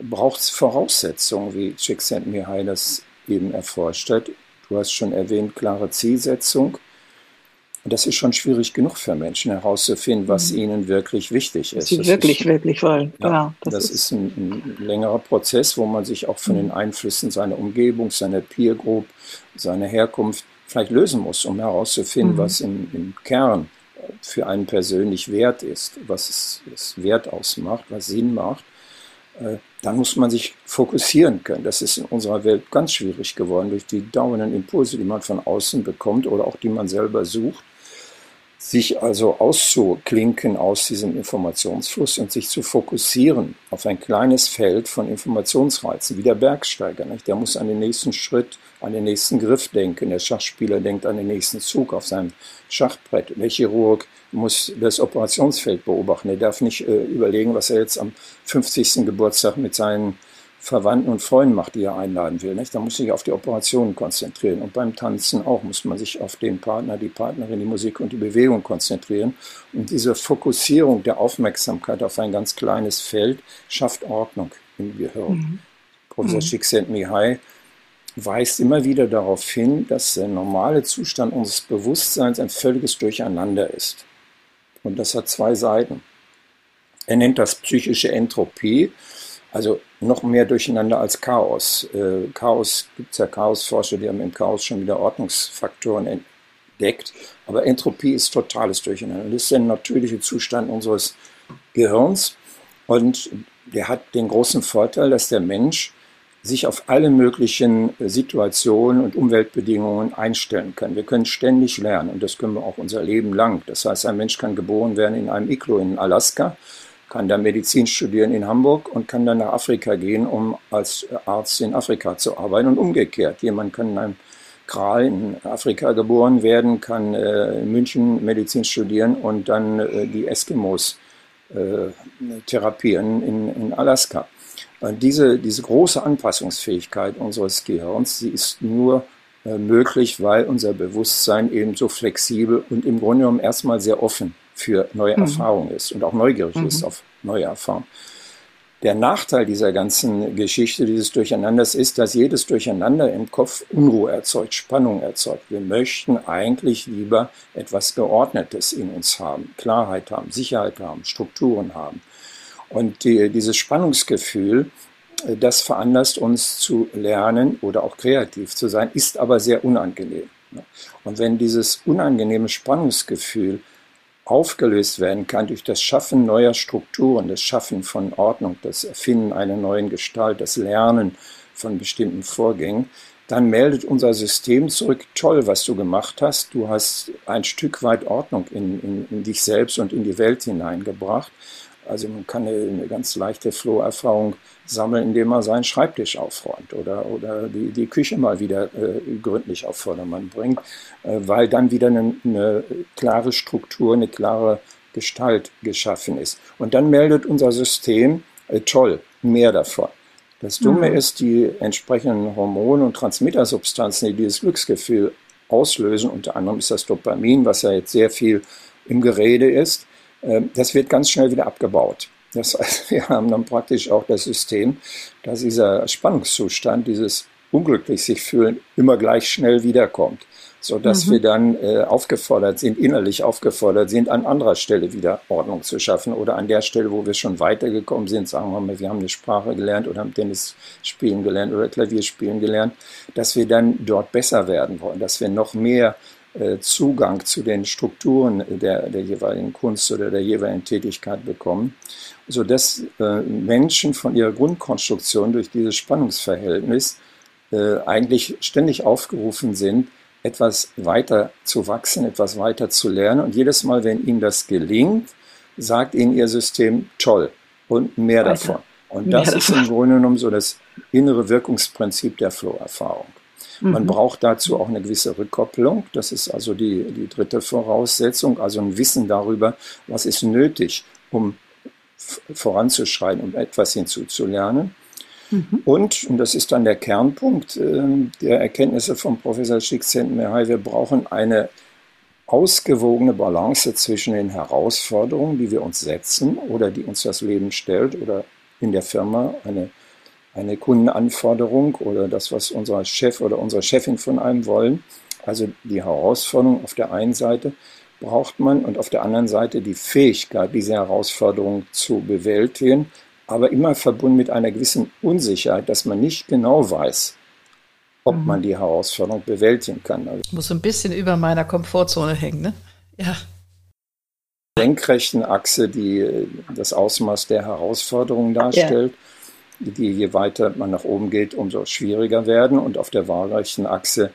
braucht es Voraussetzungen, wie Csikszentmihalyi das eben erforscht hat. Du hast schon erwähnt, klare Zielsetzung, und das ist schon schwierig genug für Menschen herauszufinden, was mhm. ihnen wirklich wichtig ist. Was sie das wirklich, ist, wirklich wollen. Ja, genau, das, das ist, ein, ein, längerer Prozess, wo man sich auch von mhm. den Einflüssen seiner Umgebung, seiner Peer Group, seiner Herkunft vielleicht lösen muss, um herauszufinden, mhm. was im, im, Kern für einen persönlich wert ist, was es, es Wert ausmacht, was Sinn macht. Äh, dann muss man sich fokussieren können. Das ist in unserer Welt ganz schwierig geworden durch die dauernden Impulse, die man von außen bekommt oder auch die man selber sucht sich also auszuklinken aus diesem Informationsfluss und sich zu fokussieren auf ein kleines Feld von Informationsreizen, wie der Bergsteiger. Nicht? Der muss an den nächsten Schritt, an den nächsten Griff denken. Der Schachspieler denkt an den nächsten Zug auf seinem Schachbrett. Der Chirurg muss das Operationsfeld beobachten. Er darf nicht äh, überlegen, was er jetzt am 50. Geburtstag mit seinen Verwandten und Freunden macht, die er einladen will. Nicht? Da muss sich auf die Operationen konzentrieren. Und beim Tanzen auch muss man sich auf den Partner, die Partnerin, die Musik und die Bewegung konzentrieren. Und diese Fokussierung der Aufmerksamkeit auf ein ganz kleines Feld schafft Ordnung im Gehirn. Mhm. Professor mhm. Csikszentmihalyi weist immer wieder darauf hin, dass der normale Zustand unseres Bewusstseins ein völliges Durcheinander ist. Und das hat zwei Seiten. Er nennt das psychische Entropie also noch mehr durcheinander als Chaos. Äh, Chaos gibt es ja Chaosforscher, die haben im Chaos schon wieder Ordnungsfaktoren deckt. Aber Entropie ist totales Durcheinander. Das ist der natürliche Zustand unseres Gehirns. Und der hat den großen Vorteil, dass der Mensch sich auf alle möglichen Situationen und Umweltbedingungen einstellen kann. Wir können ständig lernen und das können wir auch unser Leben lang. Das heißt, ein Mensch kann geboren werden in einem Iglo in Alaska, kann dann Medizin studieren in Hamburg und kann dann nach Afrika gehen, um als Arzt in Afrika zu arbeiten und umgekehrt. Jemand kann in einem Kral in Afrika geboren werden, kann äh, in München Medizin studieren und dann äh, die Eskimos äh, therapieren in, in Alaska. Diese, diese große Anpassungsfähigkeit unseres Gehirns, sie ist nur möglich, weil unser Bewusstsein eben so flexibel und im Grunde genommen erstmal sehr offen für neue mhm. Erfahrungen ist und auch neugierig mhm. ist auf neue Erfahrungen. Der Nachteil dieser ganzen Geschichte, dieses Durcheinanders, ist, dass jedes Durcheinander im Kopf Unruhe erzeugt, Spannung erzeugt. Wir möchten eigentlich lieber etwas Geordnetes in uns haben, Klarheit haben, Sicherheit haben, Strukturen haben. Und die, dieses Spannungsgefühl, äh, das veranlasst uns zu lernen oder auch kreativ zu sein, ist aber sehr unangenehm. Und wenn dieses unangenehme Spannungsgefühl aufgelöst werden kann durch das Schaffen neuer Strukturen, das Schaffen von Ordnung, das Erfinden einer neuen Gestalt, das Lernen von bestimmten Vorgängen, dann meldet unser System zurück, toll, was du gemacht hast. Du hast ein Stück weit Ordnung in, in, in dich selbst und in die Welt hineingebracht. Also man kann eine, eine ganz leichte Flow-Erfahrung sammeln, indem man seinen Schreibtisch aufräumt oder, oder die, die Küche mal wieder äh, gründlich auf Vordermann bringt, äh, weil dann wieder eine, eine klare Struktur, eine klare Gestalt geschaffen ist. Und dann meldet unser System, äh, toll, mehr davon. Das Dumme mhm. ist, die entsprechenden Hormone und Transmittersubstanzen, die dieses Glücksgefühl auslösen, unter anderem ist das Dopamin, was ja jetzt sehr viel im Gerede ist, das wird ganz schnell wieder abgebaut. Das heißt, wir haben dann praktisch auch das System, dass dieser Spannungszustand, dieses unglücklich sich fühlen, immer gleich schnell wiederkommt, so dass mhm. wir dann äh, aufgefordert sind, innerlich aufgefordert sind, an anderer Stelle wieder Ordnung zu schaffen oder an der Stelle, wo wir schon weitergekommen sind, sagen wir mal, wir haben eine Sprache gelernt oder haben Tennis spielen gelernt oder Klavier spielen gelernt, dass wir dann dort besser werden wollen, dass wir noch mehr Zugang zu den Strukturen der, der jeweiligen Kunst oder der jeweiligen Tätigkeit bekommen, sodass äh, Menschen von ihrer Grundkonstruktion durch dieses Spannungsverhältnis äh, eigentlich ständig aufgerufen sind, etwas weiter zu wachsen, etwas weiter zu lernen. Und jedes Mal, wenn ihnen das gelingt, sagt ihnen ihr System toll und mehr weiter. davon. Und das mehr ist davon. im Grunde genommen so das innere Wirkungsprinzip der Flow-Erfahrung. Man mhm. braucht dazu auch eine gewisse Rückkopplung. Das ist also die, die dritte Voraussetzung, also ein Wissen darüber, was ist nötig, um voranzuschreiten, um etwas hinzuzulernen. Mhm. Und, und das ist dann der Kernpunkt äh, der Erkenntnisse von Professor Csikszentmihalyi, wir brauchen eine ausgewogene Balance zwischen den Herausforderungen, die wir uns setzen oder die uns das Leben stellt oder in der Firma eine eine Kundenanforderung oder das, was unser Chef oder unsere Chefin von einem wollen. Also die Herausforderung auf der einen Seite braucht man und auf der anderen Seite die Fähigkeit, diese Herausforderung zu bewältigen, aber immer verbunden mit einer gewissen Unsicherheit, dass man nicht genau weiß, ob mhm. man die Herausforderung bewältigen kann. Also Muss ein bisschen über meiner Komfortzone hängen, ne? Ja. Senkrechten Achse, die das Ausmaß der Herausforderung darstellt. Ja die je weiter man nach oben geht, umso schwieriger werden und auf der waagerechten Achse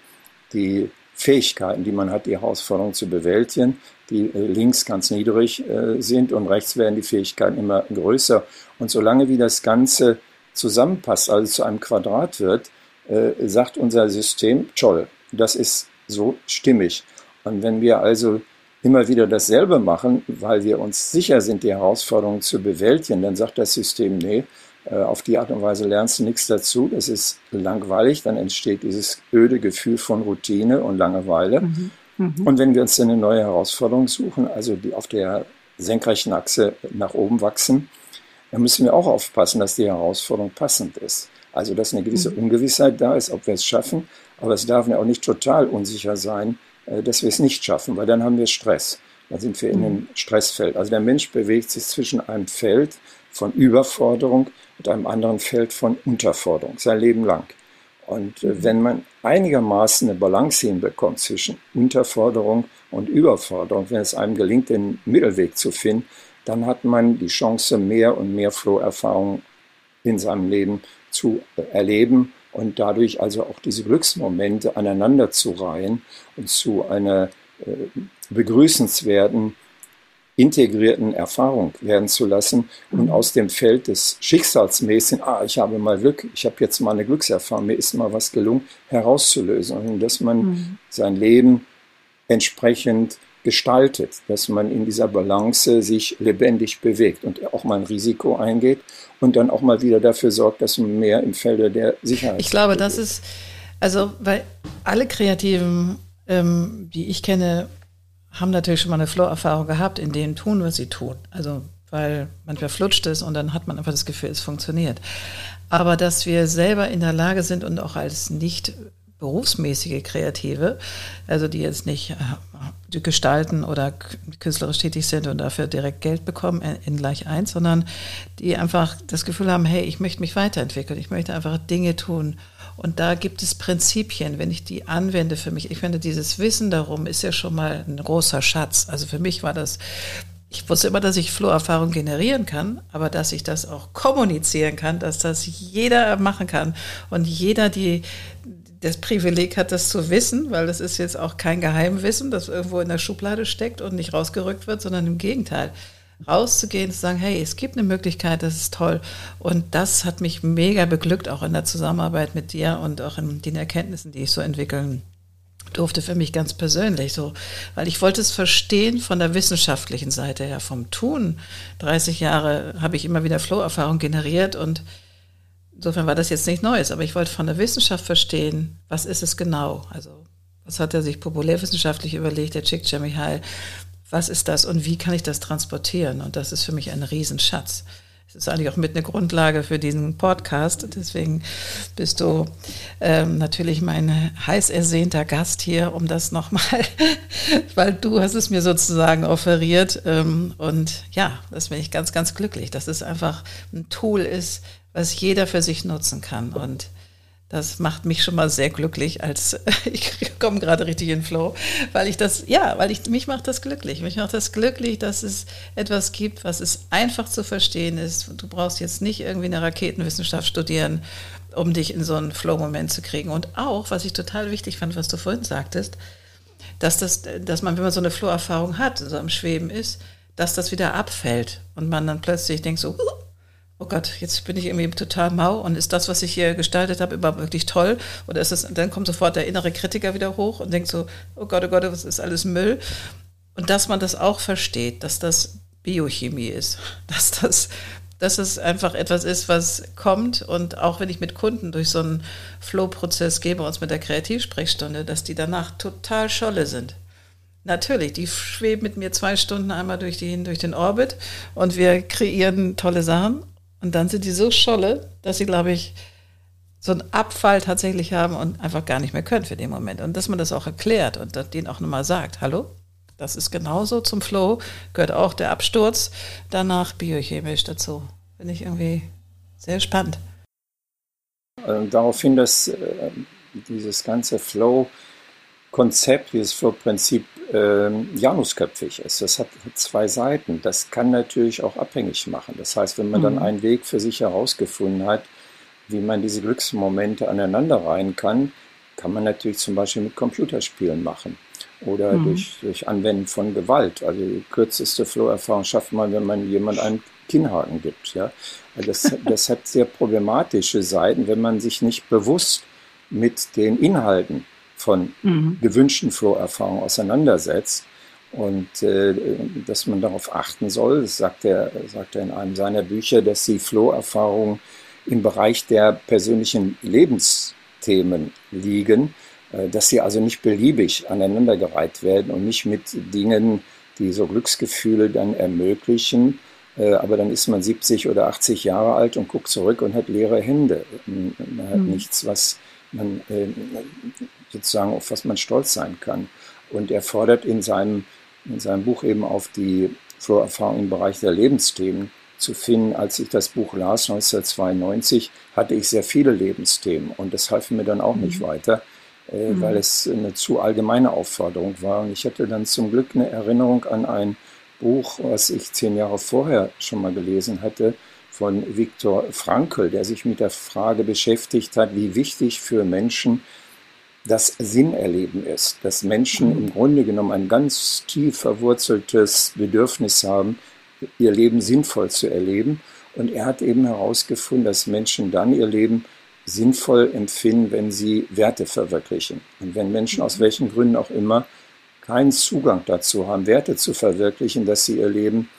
die Fähigkeiten, die man hat, die Herausforderungen zu bewältigen, die äh, links ganz niedrig äh, sind und rechts werden die Fähigkeiten immer größer. Und solange wie das Ganze zusammenpasst, also zu einem Quadrat wird, äh, sagt unser System, toll, das ist so stimmig. Und wenn wir also immer wieder dasselbe machen, weil wir uns sicher sind, die Herausforderungen zu bewältigen, dann sagt das System, nee, auf die Art und Weise lernst du nichts dazu. Das ist langweilig. Dann entsteht dieses öde Gefühl von Routine und Langeweile. Mhm. Mhm. Und wenn wir uns eine neue Herausforderung suchen, also die auf der senkrechten Achse nach oben wachsen, dann müssen wir auch aufpassen, dass die Herausforderung passend ist. Also, dass eine gewisse mhm. Ungewissheit da ist, ob wir es schaffen. Aber es darf mir auch nicht total unsicher sein, äh, dass wir es nicht schaffen, weil dann haben wir Stress. Dann sind wir in mhm. einem Stressfeld. Also der Mensch bewegt sich zwischen einem Feld von Überforderung mit einem anderen Feld von Unterforderung, sein Leben lang. Und äh, wenn man einigermaßen eine Balance hinbekommt zwischen Unterforderung und Überforderung, wenn es einem gelingt, den Mittelweg zu finden, dann hat man die Chance, mehr und mehr Flow-Erfahrungen in seinem Leben zu erleben und dadurch also auch diese Glücksmomente aneinander zu reihen und zu einer äh, begrüßenswerten, integrierten Erfahrung werden zu lassen und mhm. aus dem Feld des Schicksalsmäßigen, ah, ich habe mal Glück, ich habe jetzt mal eine Glückserfahrung, mir ist mal was gelungen, herauszulösen und dass man mhm. sein Leben entsprechend gestaltet, dass man in dieser Balance sich lebendig bewegt und auch mal ein Risiko eingeht und dann auch mal wieder dafür sorgt, dass man mehr im Felde der Sicherheit. Ich glaube, das ist, also, weil alle Kreativen, ähm, die ich kenne, haben natürlich schon mal eine Flow-Erfahrung gehabt, in denen tun, was sie tun. Also, weil manchmal flutscht es und dann hat man einfach das Gefühl, es funktioniert. Aber dass wir selber in der Lage sind und auch als nicht berufsmäßige Kreative, also die jetzt nicht äh, gestalten oder künstlerisch tätig sind und dafür direkt Geld bekommen in gleich eins, sondern die einfach das Gefühl haben, hey, ich möchte mich weiterentwickeln, ich möchte einfach Dinge tun. Und da gibt es Prinzipien, wenn ich die anwende für mich. Ich finde, dieses Wissen darum ist ja schon mal ein großer Schatz. Also für mich war das ich wusste immer, dass ich Flow-Erfahrung generieren kann, aber dass ich das auch kommunizieren kann, dass das jeder machen kann und jeder die das Privileg hat, das zu wissen, weil das ist jetzt auch kein Geheimwissen, das irgendwo in der Schublade steckt und nicht rausgerückt wird, sondern im Gegenteil. Rauszugehen, zu sagen, hey, es gibt eine Möglichkeit, das ist toll. Und das hat mich mega beglückt, auch in der Zusammenarbeit mit dir und auch in den Erkenntnissen, die ich so entwickeln durfte für mich ganz persönlich so, weil ich wollte es verstehen von der wissenschaftlichen Seite her, vom Tun. 30 Jahre habe ich immer wieder Flow-Erfahrung generiert und Insofern war das jetzt nicht Neues, aber ich wollte von der Wissenschaft verstehen, was ist es genau? Also, was hat er sich populärwissenschaftlich überlegt, der Csikszentmihalyi? Was ist das und wie kann ich das transportieren? Und das ist für mich ein Riesenschatz. Es ist eigentlich auch mit eine Grundlage für diesen Podcast. Deswegen bist du ähm, natürlich mein heiß ersehnter Gast hier, um das nochmal, weil du hast es mir sozusagen offeriert. Ähm, und ja, das bin ich ganz, ganz glücklich, dass es einfach ein Tool ist, was jeder für sich nutzen kann. Und das macht mich schon mal sehr glücklich, als ich komme gerade richtig in Flow, weil ich das, ja, weil ich, mich macht das glücklich. Mich macht das glücklich, dass es etwas gibt, was es einfach zu verstehen ist. Du brauchst jetzt nicht irgendwie eine Raketenwissenschaft studieren, um dich in so einen Flow-Moment zu kriegen. Und auch, was ich total wichtig fand, was du vorhin sagtest, dass das, dass man, wenn man so eine Flow-Erfahrung hat, so am Schweben ist, dass das wieder abfällt und man dann plötzlich denkt so, oh Gott, jetzt bin ich irgendwie total mau und ist das, was ich hier gestaltet habe, überhaupt wirklich toll? Oder ist es, dann kommt sofort der innere Kritiker wieder hoch und denkt so, oh Gott, oh Gott, das ist alles Müll. Und dass man das auch versteht, dass das Biochemie ist, dass das, dass es einfach etwas ist, was kommt und auch wenn ich mit Kunden durch so einen Flow-Prozess gehe, bei uns mit der Kreativsprechstunde, dass die danach total scholle sind. Natürlich, die schweben mit mir zwei Stunden einmal durch, die, durch den Orbit und wir kreieren tolle Sachen und dann sind die so scholle, dass sie, glaube ich, so einen Abfall tatsächlich haben und einfach gar nicht mehr können für den Moment. Und dass man das auch erklärt und denen auch nochmal sagt, hallo, das ist genauso zum Flow, gehört auch der Absturz danach biochemisch dazu. Finde ich irgendwie sehr spannend. Ähm, daraufhin, dass äh, dieses ganze Flow-Konzept, dieses Flow-Prinzip ähm, janusköpfig ist. Das hat zwei Seiten. Das kann natürlich auch abhängig machen. Das heißt, wenn man mhm. dann einen Weg für sich herausgefunden hat, wie man diese Glücksmomente aneinander reihen kann, kann man natürlich zum Beispiel mit Computerspielen machen oder mhm. durch, durch Anwenden von Gewalt. Also die kürzeste Flow-Erfahrung schafft man, wenn man jemand einen Kinnhaken gibt. Ja? Also das, das hat sehr problematische Seiten, wenn man sich nicht bewusst mit den Inhalten von mhm. gewünschten Flow-Erfahrungen auseinandersetzt. Und äh, dass man darauf achten soll, das sagt er, sagt er in einem seiner Bücher, dass die Flow-Erfahrungen im Bereich der persönlichen Lebensthemen liegen, äh, dass sie also nicht beliebig aneinandergereiht werden und nicht mit Dingen, die so Glücksgefühle dann ermöglichen, äh, aber dann ist man 70 oder 80 Jahre alt und guckt zurück und hat leere Hände. Man hat mhm. nichts, was man äh, sozusagen, auf was man stolz sein kann. Und er fordert in seinem, in seinem Buch eben auf die Flow-Erfahrung im Bereich der Lebensthemen zu finden. Als ich das Buch las, 1992, hatte ich sehr viele Lebensthemen und das half mir dann auch mhm. nicht weiter. äh, mhm. weil es eine zu allgemeine Aufforderung war. Und ich hatte dann zum Glück eine Erinnerung an ein Buch, was ich zehn Jahre vorher schon mal gelesen hatte, von Viktor Frankl, der sich mit der Frage beschäftigt hat, wie wichtig für Menschen das Sinnerleben ist, dass Menschen im Grunde genommen ein ganz tief verwurzeltes Bedürfnis haben, ihr Leben sinnvoll zu erleben. Und er hat eben herausgefunden, dass Menschen dann ihr Leben sinnvoll empfinden, wenn sie Werte verwirklichen. Und wenn Menschen aus welchen Gründen auch immer keinen Zugang dazu haben, Werte zu verwirklichen, dass sie ihr Leben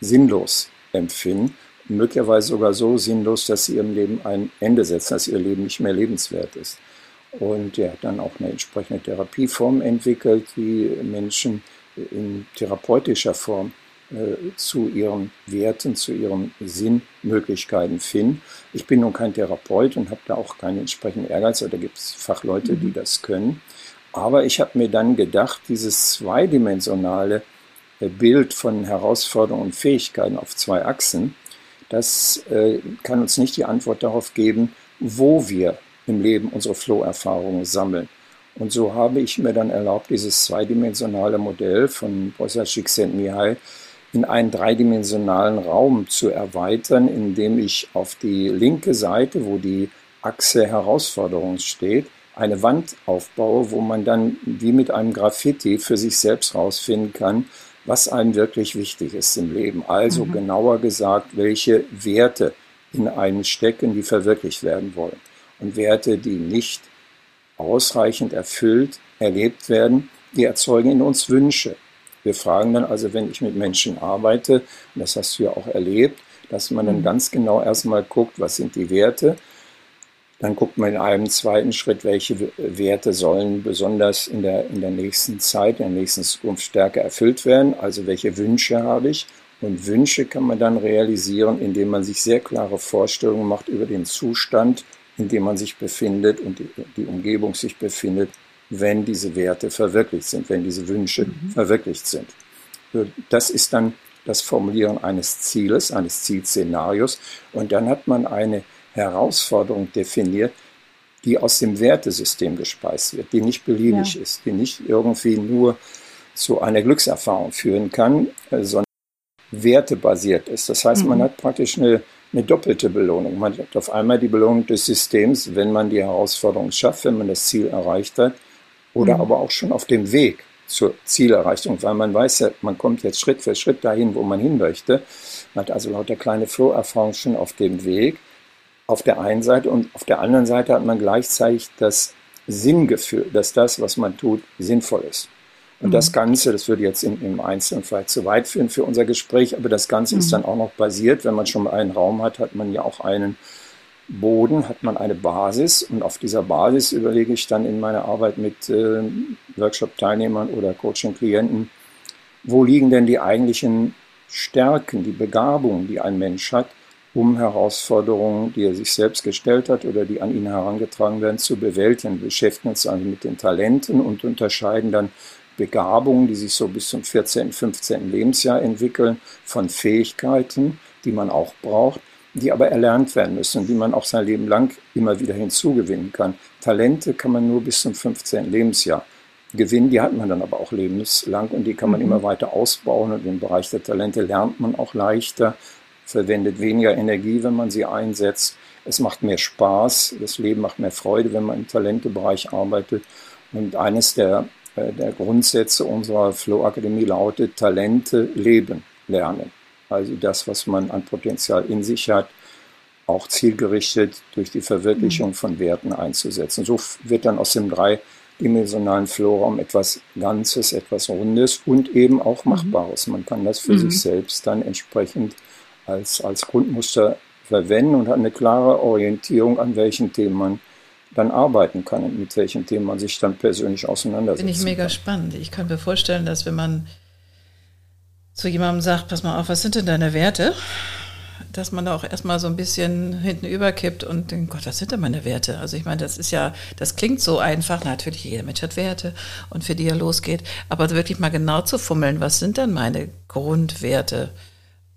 sinnlos empfinden, möglicherweise sogar so sinnlos, dass sie ihrem Leben ein Ende setzen, dass ihr Leben nicht mehr lebenswert ist. Und er hat dann auch eine entsprechende Therapieform entwickelt, die Menschen in therapeutischer Form äh, zu ihren Werten, zu ihren Sinnmöglichkeiten finden. Ich bin nun kein Therapeut und habe da auch keinen entsprechenden Ehrgeiz, da gibt es Fachleute, die mhm. das können. Aber ich habe mir dann gedacht, dieses zweidimensionale äh, Bild von Herausforderungen und Fähigkeiten auf zwei Achsen, das äh, kann uns nicht die Antwort darauf geben, wo wir im Leben unsere Flow-Erfahrungen sammeln. Und so habe ich mir dann erlaubt, dieses zweidimensionale Modell von Professor Csikszentmihalyi in einen dreidimensionalen Raum zu erweitern, indem ich auf die linke Seite, wo die Achse Herausforderung steht, eine Wand aufbaue, wo man dann wie mit einem Graffiti für sich selbst rausfinden kann, was einem wirklich wichtig ist im Leben. Also mhm. genauer gesagt, welche Werte in einem stecken, die verwirklicht werden wollen. Und Werte, die nicht ausreichend erfüllt erlebt werden, die erzeugen in uns Wünsche. Wir fragen dann also, wenn ich mit Menschen arbeite, und das hast du ja auch erlebt, dass man dann mhm. ganz genau erstmal guckt, was sind die Werte. Dann guckt man in einem zweiten Schritt, welche Werte sollen besonders in der, in der nächsten Zeit, in der nächsten Zukunft stärker erfüllt werden. Also welche Wünsche habe ich. Und Wünsche kann man dann realisieren, indem man sich sehr klare Vorstellungen macht über den Zustand, in dem man sich befindet und die, die Umgebung sich befindet, wenn diese Werte verwirklicht sind, wenn diese Wünsche mhm. verwirklicht sind. Das ist dann das Formulieren eines Zieles, eines Zielszenarios. Und dann hat man eine Herausforderung definiert, die aus dem Wertesystem gespeist wird, die nicht beliebig ja. ist, die nicht irgendwie nur zu einer Glückserfahrung führen kann, äh, sondern wertebasiert ist. Das heißt, mhm. man hat praktisch eine, eine doppelte Belohnung. Man hat auf einmal die Belohnung des Systems, wenn man die Herausforderung schafft, wenn man das Ziel erreicht hat, oder mhm. aber auch schon auf dem Weg zur Zielerreichung, weil man weiß ja, man kommt jetzt Schritt für Schritt dahin, wo man hin möchte. Man hat also lauter kleine Flow-Erfahrungen schon auf dem Weg, auf der einen Seite und auf der anderen Seite hat man gleichzeitig das Sinngefühl, dass das, was man tut, sinnvoll ist. Und mhm. das Ganze, das würde jetzt im, im Einzelnen vielleicht zu weit führen für unser Gespräch, aber das Ganze mhm. ist dann auch noch basiert, wenn man schon mal einen Raum hat, hat man ja auch einen Boden hat man eine Basis und auf dieser Basis überlege ich dann in meiner Arbeit mit äh, Workshop-Teilnehmern oder Coaching-Klienten, wo liegen denn die eigentlichen Stärken, die Begabungen, die ein Mensch hat, um Herausforderungen, die er sich selbst gestellt hat oder die an ihn herangetragen werden, zu bewältigen. Wir beschäftigen uns also mit den Talenten und unterscheiden dann Begabungen, die sich so bis zum 14., 15. Lebensjahr entwickeln, von Fähigkeiten, die man auch braucht die aber erlernt werden müssen und die man auch sein Leben lang immer wieder hinzugewinnen kann. Talente kann man nur bis zum 15. Lebensjahr gewinnen, die hat man dann aber auch lebenslang und die kann man mhm. immer weiter ausbauen und im Bereich der Talente lernt man auch leichter, verwendet weniger Energie, wenn man sie einsetzt. Es macht mehr Spaß, das Leben macht mehr Freude, wenn man im Talentebereich arbeitet. Und eines der, der Grundsätze unserer Flow Akademie lautet Talente leben, lernen also das, was man an Potenzial in sich hat, auch zielgerichtet durch die Verwirklichung mhm. von Werten einzusetzen. So wird dann aus dem dreidimensionalen Flowraum etwas Ganzes, etwas Rundes und eben auch mhm. Machbares. Man kann das für mhm. sich selbst dann entsprechend als, als Grundmuster verwenden und hat eine klare Orientierung, an welchen Themen man dann arbeiten kann und mit welchen Themen man sich dann persönlich auseinandersetzt. Finde ich mega kann. spannend. Ich kann mir vorstellen, dass wenn man zu jemandem sagt, pass mal auf, was sind denn deine Werte? Dass man da auch erstmal so ein bisschen hinten überkippt und denkt, Gott, was sind denn meine Werte? Also ich meine, das ist ja, das klingt so einfach. Natürlich, jeder Mensch hat Werte und für die er losgeht. Aber wirklich mal genau zu fummeln, was sind denn meine Grundwerte?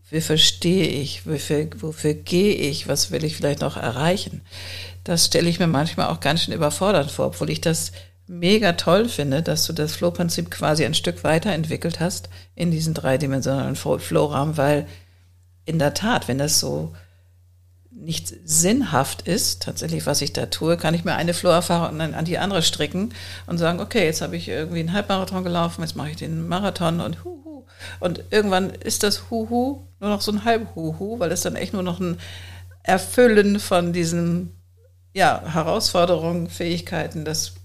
Wofür stehe ich? Wofür, wofür gehe ich? Was will ich vielleicht noch erreichen? Das stelle ich mir manchmal auch ganz schön überfordernd vor, obwohl ich das mega toll finde, dass du das Flow-Prinzip quasi ein Stück weiterentwickelt hast in diesen dreidimensionalen Flow-Rahmen, weil in der Tat, wenn das so nicht sinnhaft ist, tatsächlich, was ich da tue, kann ich mir eine Flow-Erfahrung an die andere stricken und sagen, okay, jetzt habe ich irgendwie einen Halbmarathon gelaufen, jetzt mache ich den Marathon und huhu. Und irgendwann ist das Huhu nur noch so ein Halb-Huhu, weil es dann echt nur noch ein Erfüllen von diesen ja, Herausforderungen, Fähigkeiten, das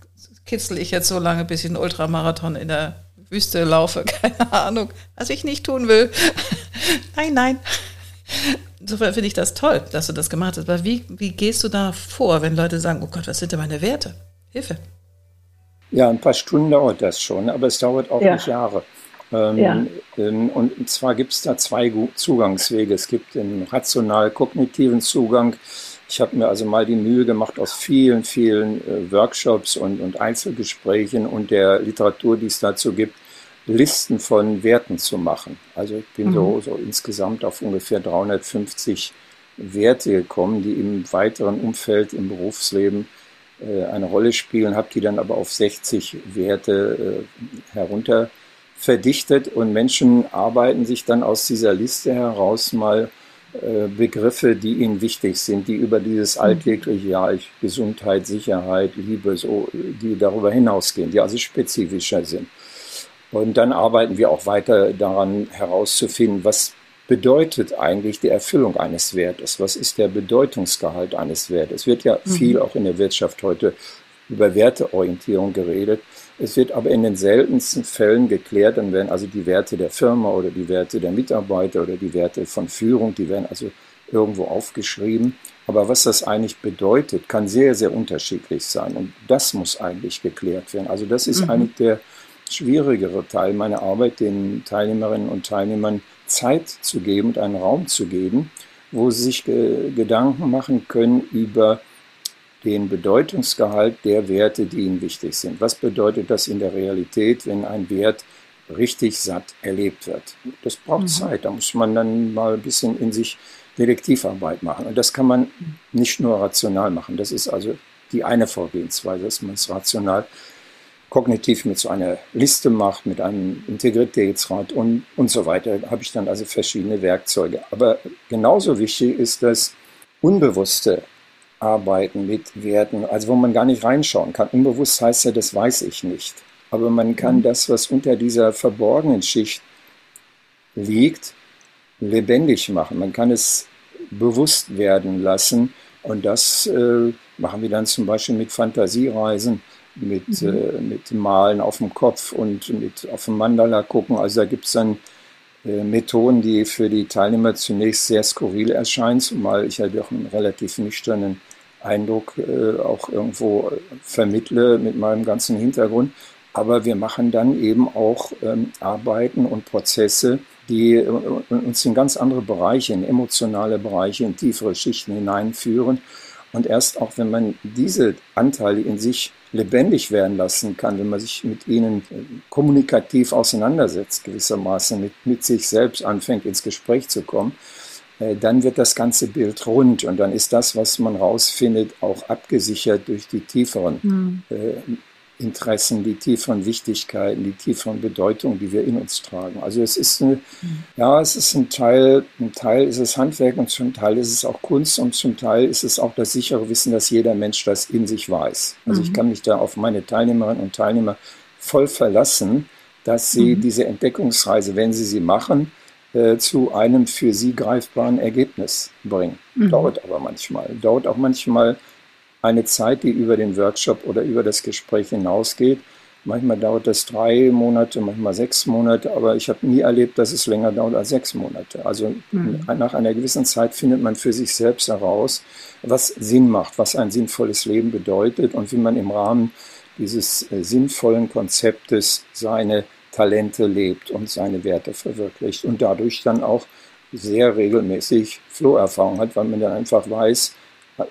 kitzel ich jetzt so lange, bis ich einen Ultramarathon in der Wüste laufe, keine Ahnung, was ich nicht tun will. nein, nein. Insofern finde ich das toll, dass du das gemacht hast. Aber wie, wie gehst du da vor, wenn Leute sagen, oh Gott, was sind denn meine Werte? Hilfe. Ja, ein paar Stunden dauert das schon, aber es dauert auch ja. nicht Jahre. Ähm, ja. ähm, und zwar gibt es da zwei Zugangswege. Es gibt den rational-kognitiven Zugang. Ich habe mir also mal die Mühe gemacht, aus vielen, vielen äh, Workshops und, und Einzelgesprächen und der Literatur, die es dazu gibt, Listen von Werten zu machen. Also ich bin mhm. so, so insgesamt auf ungefähr 350 Werte gekommen, die im weiteren Umfeld im Berufsleben äh, eine Rolle spielen, habe die dann aber auf 60 Werte äh, herunter verdichtet und Menschen arbeiten sich dann aus dieser Liste heraus mal äh, Begriffe, die ihnen wichtig sind, die über dieses mhm. alltägliche, ja, Gesundheit, Sicherheit, Liebe, so, die darüber hinausgehen, die also spezifischer sind. Und dann arbeiten wir auch weiter daran herauszufinden, was bedeutet eigentlich die Erfüllung eines Wertes? Was ist der Bedeutungsgehalt eines Wertes? Es wird ja mhm. viel auch in der Wirtschaft heute über Werteorientierung geredet. Es wird aber in den seltensten Fällen geklärt, dann werden also die Werte der Firma oder die Werte der Mitarbeiter oder die Werte von Führung, die werden also irgendwo aufgeschrieben. Aber was das eigentlich bedeutet, kann sehr, sehr unterschiedlich sein. Und das muss eigentlich geklärt werden. Also das ist mhm. eigentlich der schwierigere Teil meiner Arbeit, den Teilnehmerinnen und Teilnehmern Zeit zu geben und einen Raum zu geben, wo sie sich Gedanken machen können über den Bedeutungsgehalt der Werte, die ihnen wichtig sind. Was bedeutet das in der Realität, wenn ein Wert richtig satt erlebt wird? Das braucht mhm. Zeit. Da muss man dann mal ein bisschen in sich Detektivarbeit machen. Und das kann man nicht nur rational machen. Das ist also die eine Vorgehensweise, dass man es rational kognitiv mit so einer Liste macht, mit einem Integritätsrat und, und so weiter, habe ich dann also verschiedene Werkzeuge. Aber genauso wichtig ist das unbewusste Arbeiten mit Werten, also wo man gar nicht reinschauen kann. Unbewusst heißt ja, das weiß ich nicht. Aber man kann mhm. das, was unter dieser verborgenen Schicht liegt, lebendig machen. Man kann es bewusst werden lassen. Und das äh, machen wir dann zum Beispiel mit Fantasiereisen mit, mhm. äh, mit Malen auf dem Kopf und mit auf dem Mandala gucken. Also da gibt es dann äh, Methoden, die für die Teilnehmer zunächst sehr skurril erscheinen, zumal ich halt auch einen relativ nüchternen Eindruck äh, auch irgendwo vermittle mit meinem ganzen Hintergrund. Aber wir machen dann eben auch ähm, Arbeiten und Prozesse, die äh, uns in ganz andere Bereiche, in emotionale Bereiche, in tiefere Schichten hineinführen. Und erst auch wenn man diese Anteile in sich lebendig werden lassen kann, wenn man sich mit ihnen äh, kommunikativ auseinandersetzt, gewissermaßen mit, mit sich selbst anfängt ins Gespräch zu kommen, äh, dann wird das ganze Bild rund und dann ist das, was man rausfindet, auch abgesichert durch die tieferen mhm. Interessen, die tieferen Wichtigkeiten, die tieferen Bedeutungen, die wir in uns tragen. Also es ist eine, mhm. ja, es ist ein Teil, ein Teil ist es Handwerk und zum Teil ist es auch Kunst und zum Teil ist es auch das sichere Wissen, dass jeder Mensch das in sich weiß. Also mhm. ich kann mich da auf meine Teilnehmerinnen und Teilnehmer voll verlassen, dass sie mhm. diese Entdeckungsreise, wenn sie sie machen, äh, zu einem für sie greifbaren Ergebnis bringen. Mhm. Dauert aber manchmal. Dauert auch manchmal eine Zeit, die über den Workshop oder über das Gespräch hinausgeht. Manchmal dauert das drei Monate, manchmal sechs Monate, aber ich habe nie erlebt, dass es länger dauert als sechs Monate. Also mhm. nach einer gewissen Zeit findet man für sich selbst heraus, was Sinn macht, was ein sinnvolles Leben bedeutet und wie man im Rahmen dieses äh, sinnvollen Konzeptes seine Talente lebt und seine Werte verwirklicht und dadurch dann auch sehr regelmäßig Floherfahrung hat, weil man dann einfach weiß,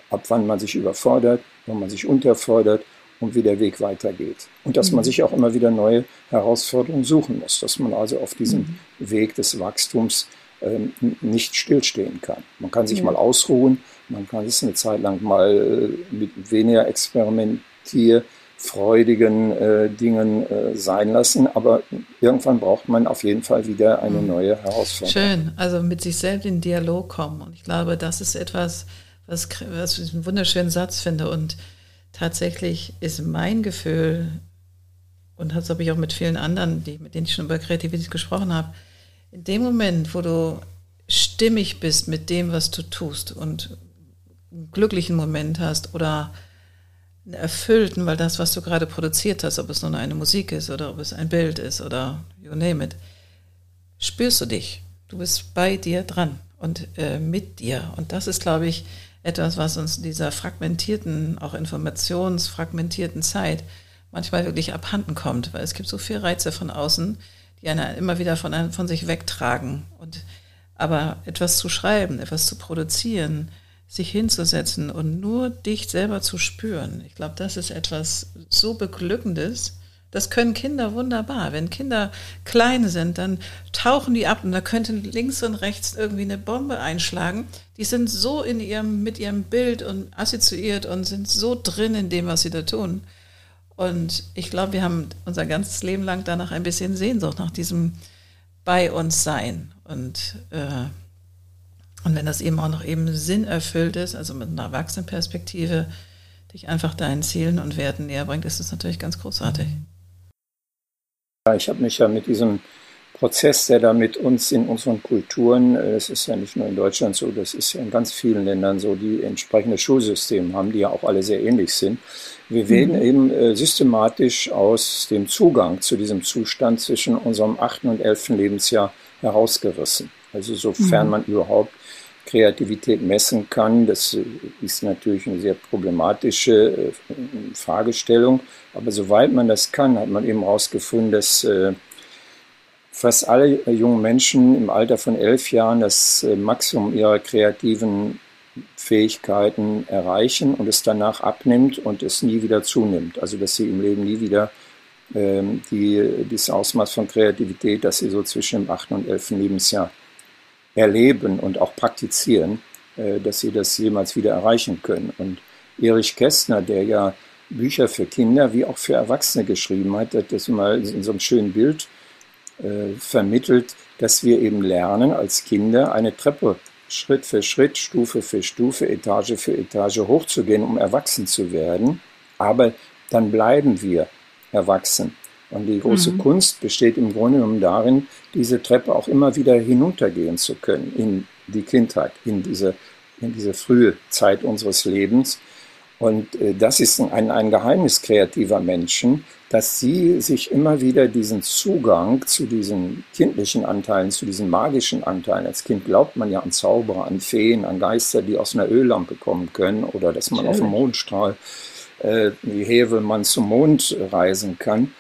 ab wann man sich überfordert, wann man sich unterfordert und wie der Weg weitergeht. Und dass mhm. man sich auch immer wieder neue Herausforderungen suchen muss, dass man also auf diesem mhm. Weg des Wachstums ähm, nicht stillstehen kann. Man kann sich ja. mal ausruhen, man kann es eine Zeit lang mal äh, mit weniger Experimentier freudigen äh, Dingen äh, sein lassen. Aber irgendwann braucht man auf jeden Fall wieder eine mhm. neue Herausforderung. Schön, also mit sich selbst in Dialog kommen. Und ich glaube, das ist etwas, was, was ich einen wunderschönen Satz finde. Und tatsächlich ist mein Gefühl, und das habe ich auch mit vielen anderen, die, mit denen ich schon über Kreativität gesprochen habe, in dem Moment, wo du stimmig bist mit dem, was du tust und einen glücklichen Moment hast oder einen erfüllten, weil das, was du gerade produziert hast, ob es nun eine Musik ist oder ob es ein Bild ist oder you name it, spürst du dich. Du bist bei dir dran und äh, mit dir. Und das ist, glaube ich, etwas, was uns in dieser fragmentierten, auch informationsfragmentierten Zeit manchmal wirklich abhanden kommt, weil es gibt so viele Reize von außen, die einen immer wieder von, von sich wegtragen. Und aber etwas zu schreiben, etwas zu produzieren, sich hinzusetzen und nur dich selber zu spüren, ich glaube, das ist etwas so Beglückendes. Das können Kinder wunderbar. Wenn Kinder klein sind, dann tauchen die ab und da könnte links und rechts irgendwie eine Bombe einschlagen. Die sind so in ihrem, mit ihrem Bild und assoziiert und sind so drin in dem, was sie da tun. Und ich glaube, wir haben unser ganzes Leben lang danach ein bisschen Sehnsucht nach diesem bei uns sein. Und, äh, und wenn das eben auch noch eben sinnerfüllt ist, also mit einer Erwachsenenperspektive, dich einfach deinen Zielen und Werten näher bringt, ist das natürlich ganz großartig. Ja, ich habe mich ja mit diesem Prozess, der da mit uns in unseren Kulturen, äh, es ist ja nicht nur in Deutschland so, das ist ja in ganz vielen Ländern so, die entsprechende Schulsysteme haben, die ja auch alle sehr ähnlich sind. Wir wählen mhm. eben äh, systematisch aus dem Zugang zu diesem Zustand zwischen unserem achten und elften Lebensjahr herausgerissen. Also sofern mhm. man überhaupt Kreativität messen kann, das äh, ist natürlich eine sehr problematische Fragestellung, aber soweit man das kann, hat man eben herausgefunden, dass fast alle jungen Menschen im Alter von elf Jahren das äh, Maximum ihrer kreativen Fähigkeiten erreichen und es danach abnimmt und es nie wieder zunimmt. Also dass sie im Leben nie wieder ähm, die, dieses Ausmaß von Kreativität, das sie so zwischen dem 8. und 11. Lebensjahr erleben und auch praktizieren, äh, dass sie das jemals wieder erreichen können. Und Erich Kästner, der ja Bücher für Kinder wie auch für Erwachsene geschrieben hat, hat das mal in so einem schönen Bild äh, vermittelt, dass wir eben lernen, als Kinder eine Treppe Schritt für Schritt, Stufe für Stufe, Etage für Etage hochzugehen, um erwachsen zu werden. Aber dann bleiben wir erwachsen. Und die große mhm. Kunst besteht im Grunde genommen darin, diese Treppe auch immer wieder hinuntergehen zu können in die Kindheit, in diese, in diese frühe Zeit unseres Lebens. Und äh, das ist ein, ein Geheimnis kreativer Menschen, dass sie sich immer wieder diesen Zugang zu diesen kindlichen Anteilen, zu diesen magischen Anteilen, als Kind glaubt man ja an Zauberer, an Feen, an Geister, die aus einer Öllampe kommen können oder dass man Schön. auf dem Mondstrahl äh, wie Hevelmann zum Mond reisen kann.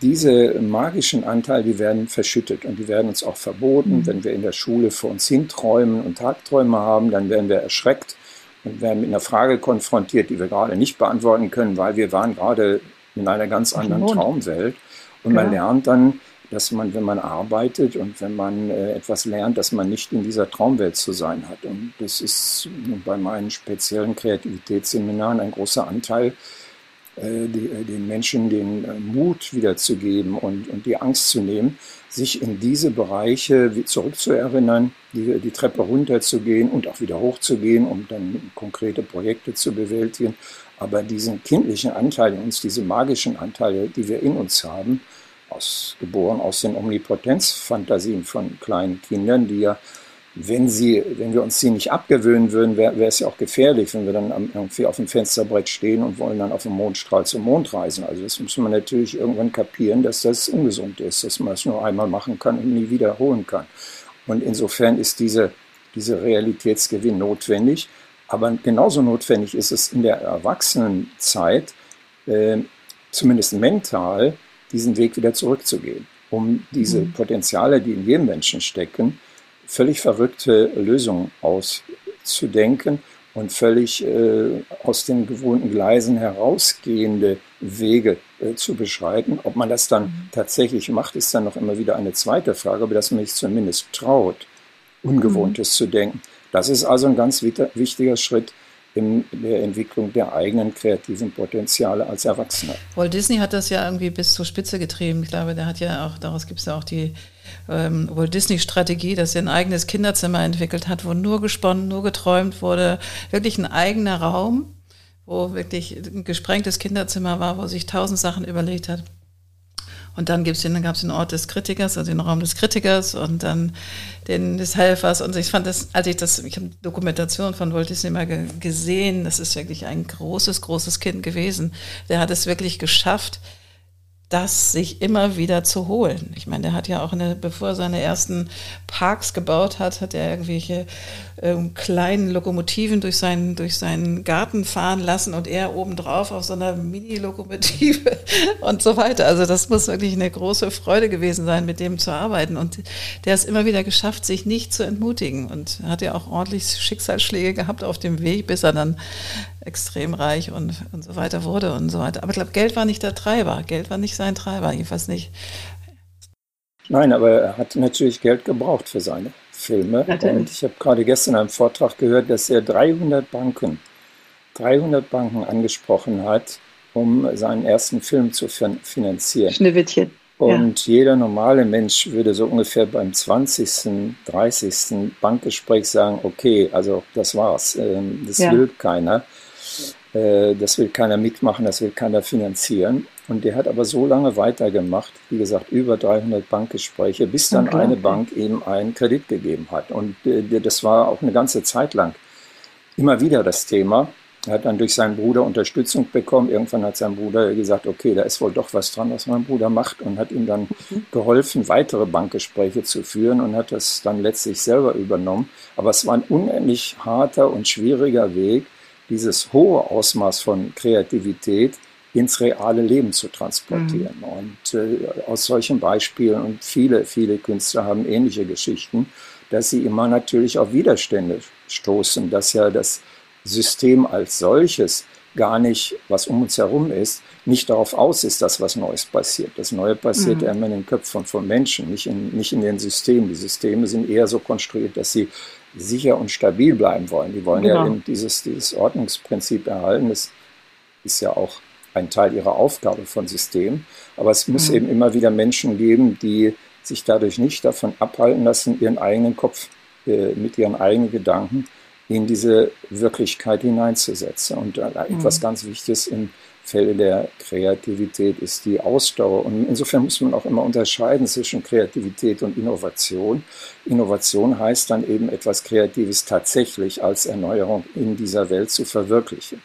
Diese magischen Anteile, die werden verschüttet und die werden uns auch verboten. Mhm. Wenn wir in der Schule vor uns hinträumen und Tagträume haben, dann werden wir erschreckt und werden mit einer Frage konfrontiert, die wir gerade nicht beantworten können, weil wir waren gerade in einer ganz anderen Traumwelt. Und man lernt dann, dass man, wenn man arbeitet und wenn man äh, etwas lernt, dass man nicht in dieser Traumwelt zu sein hat. Und das ist bei meinen speziellen Kreativitätsseminaren ein großer Anteil, die, äh, den Menschen den äh, Mut wiederzugeben und, und die Angst zu nehmen, sich in diese Bereiche zurückzuerinnern, die, die Treppe runterzugehen und auch wieder hochzugehen, um dann konkrete Projekte zu bewältigen. Aber diesen kindlichen Anteil in uns, diese magischen Anteile, die wir in uns haben, aus, geboren aus den Omnipotenzfantasien von kleinen Kindern, die ja, wenn, sie, wenn wir uns sie nicht abgewöhnen würden, wäre wär es ja auch gefährlich, wenn wir dann irgendwie auf dem Fensterbrett stehen und wollen dann auf dem Mondstrahl zum Mond reisen. Also das muss man natürlich irgendwann kapieren, dass das ungesund ist, dass man es nur einmal machen kann und nie wiederholen kann. Und insofern ist diese, diese Realitätsgewinn notwendig. Aber genauso notwendig ist es in der Erwachsenenzeit, äh, zumindest mental, diesen Weg wieder zurückzugehen, um diese mhm. Potenziale, die in jedem Menschen stecken, völlig verrückte Lösungen auszudenken und völlig äh, aus den gewohnten Gleisen herausgehende Wege äh, zu beschreiten. Ob man das dann mhm. tatsächlich macht, ist dann noch immer wieder eine zweite Frage, aber dass man sich zumindest traut, Ungewohntes mhm. zu denken. Das ist also ein ganz wichtiger Schritt in der Entwicklung der eigenen kreativen Potenziale als Erwachsener. Walt Disney hat das ja irgendwie bis zur Spitze getrieben. Ich glaube, der hat ja auch, daraus gibt es ja auch die ähm, Walt Disney-Strategie, dass er ein eigenes Kinderzimmer entwickelt hat, wo nur gesponnen, nur geträumt wurde. Wirklich ein eigener Raum, wo wirklich ein gesprengtes Kinderzimmer war, wo sich tausend Sachen überlegt hat. Und dann dann gab es den Ort des Kritikers, also den Raum des Kritikers und dann den des Helfers. Und ich fand das, als ich das, ich habe Dokumentation von Walt Disney mal gesehen, das ist wirklich ein großes, großes Kind gewesen. Der hat es wirklich geschafft, das sich immer wieder zu holen. Ich meine, der hat ja auch eine, bevor er seine ersten Parks gebaut hat, hat er irgendwelche ähm, kleinen Lokomotiven durch seinen, durch seinen Garten fahren lassen und er obendrauf auf so einer Mini-Lokomotive und so weiter. Also das muss wirklich eine große Freude gewesen sein, mit dem zu arbeiten. Und der ist immer wieder geschafft, sich nicht zu entmutigen und hat ja auch ordentlich Schicksalsschläge gehabt auf dem Weg, bis er dann extrem reich und, und so weiter wurde und so weiter. Aber ich glaube, Geld war nicht der Treiber. Geld war nicht sein Treiber, jedenfalls nicht. Nein, aber er hat natürlich Geld gebraucht für seine Filme. Natürlich. Und ich habe gerade gestern einen Vortrag gehört, dass er 300 Banken, 300 Banken angesprochen hat, um seinen ersten Film zu finanzieren. Schneewittchen. Und ja. jeder normale Mensch würde so ungefähr beim 20., 30. Bankgespräch sagen, okay, also das war's, ähm, das ja. will keiner. Äh, das will keiner mitmachen, das will keiner finanzieren. Und der hat aber so lange weitergemacht, wie gesagt, über 300 Bankgespräche, bis dann eine Bank ihm einen Kredit gegeben hat. Und äh, das war auch eine ganze Zeit lang immer wieder das Thema. Er hat dann durch seinen Bruder Unterstützung bekommen. Irgendwann hat sein Bruder gesagt, okay, da ist wohl doch was dran, was mein Bruder macht und hat ihm dann mhm. geholfen, weitere Bankgespräche zu führen und hat das dann letztlich selber übernommen. Aber es war ein unendlich harter und schwieriger Weg, dieses hohe Ausmaß von Kreativität ins reale Leben zu transportieren. Mhm. Und äh, aus solchen Beispielen und viele, viele Künstler haben ähnliche Geschichten, dass sie immer natürlich auf Widerstände stoßen, dass ja das System als solches gar nicht, was um uns herum ist, nicht darauf aus ist, dass was Neues passiert. Das Neue passiert mhm. immer in den Köpfen von Menschen, nicht in, nicht in den Systemen. Die Systeme sind eher so konstruiert, dass sie sicher und stabil bleiben wollen. Die wollen genau. ja dieses, dieses Ordnungsprinzip erhalten. Das ist ja auch ein Teil ihrer Aufgabe von Systemen. Aber es muss mhm. eben immer wieder Menschen geben, die sich dadurch nicht davon abhalten lassen, ihren eigenen Kopf äh, mit ihren eigenen Gedanken in diese Wirklichkeit hineinzusetzen. Und äh, mhm. etwas ganz Wichtiges im Felde der Kreativität ist die Ausdauer. Und insofern muss man auch immer unterscheiden zwischen Kreativität und Innovation. Innovation heißt dann eben etwas Kreatives tatsächlich als Erneuerung in dieser Welt zu verwirklichen.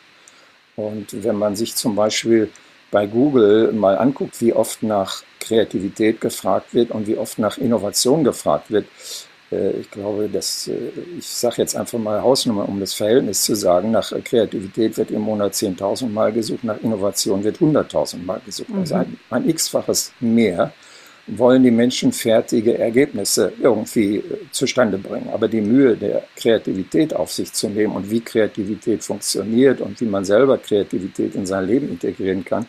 Und wenn man sich zum Beispiel bei Google mal anguckt, wie oft nach Kreativität gefragt wird und wie oft nach Innovation gefragt wird, ich glaube, dass, äh, ich sage jetzt einfach mal Hausnummer, um das Verhältnis zu sagen, nach Kreativität wird im Monat 10.000 Mal gesucht, nach Innovation wird 100.000 Mal gesucht. Mhm. Also ein, ein x-faches mehr wollen die Menschen fertige Ergebnisse irgendwie äh, zustande bringen. Aber die Mühe der Kreativität auf sich zu nehmen und wie Kreativität funktioniert und wie man selber Kreativität in sein Leben integrieren kann,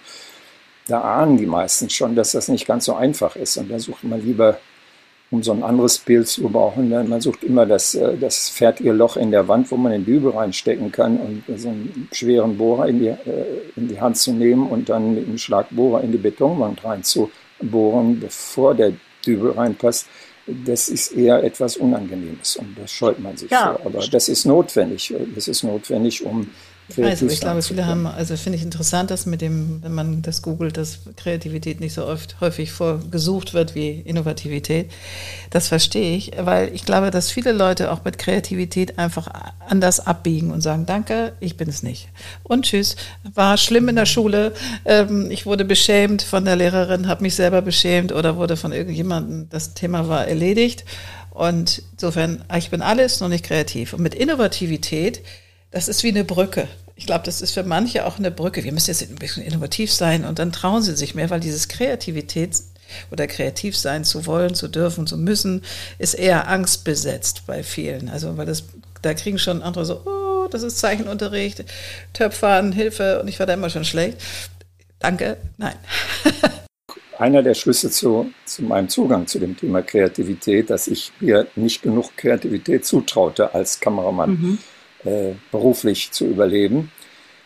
da ahnen die meisten schon, dass das nicht ganz so einfach ist. Und da sucht man lieber um so ein anderes Bild zu brauchen. Man sucht immer das, äh, das fertige Loch in der Wand, wo man den Dübel reinstecken kann und so einen schweren Bohrer in die, äh, in die Hand zu nehmen und dann mit einem Schlagbohrer in die Betonwand reinzubohren, bevor der Dübel reinpasst. Das ist eher etwas Unangenehmes und das scheut man sich ja. vor. Aber das ist notwendig. Das ist notwendig, um also ich glaube, viele haben, also finde ich interessant, dass mit dem, wenn man das googelt, dass Kreativität nicht so oft häufig vorgesucht wird wie Innovativität. Das verstehe ich, weil ich glaube, dass viele Leute auch mit Kreativität einfach anders abbiegen und sagen, danke, ich bin es nicht. Und tschüss, war schlimm in der Schule, ähm, ich wurde beschämt von der Lehrerin, habe mich selber beschämt oder wurde von irgendjemandem, das Thema war erledigt. Und insofern, ich bin alles, nur nicht kreativ. Und mit Innovativität das ist wie eine Brücke. Ich glaube, das ist für manche auch eine Brücke. Wir müssen jetzt ein bisschen innovativ sein und dann trauen sie sich mehr, weil dieses Kreativität oder kreativ sein zu wollen, zu dürfen, zu müssen, ist eher angstbesetzt bei vielen. Also, weil das, da kriegen schon andere so, oh, das ist Zeichenunterricht, Töpfern, Hilfe und ich war da immer schon schlecht. Danke, nein. Einer der Schlüsse zu, zu meinem Zugang zu dem Thema Kreativität, dass ich mir nicht genug Kreativität zutraute als Kameramann. Mhm äh, beruflich zu überleben.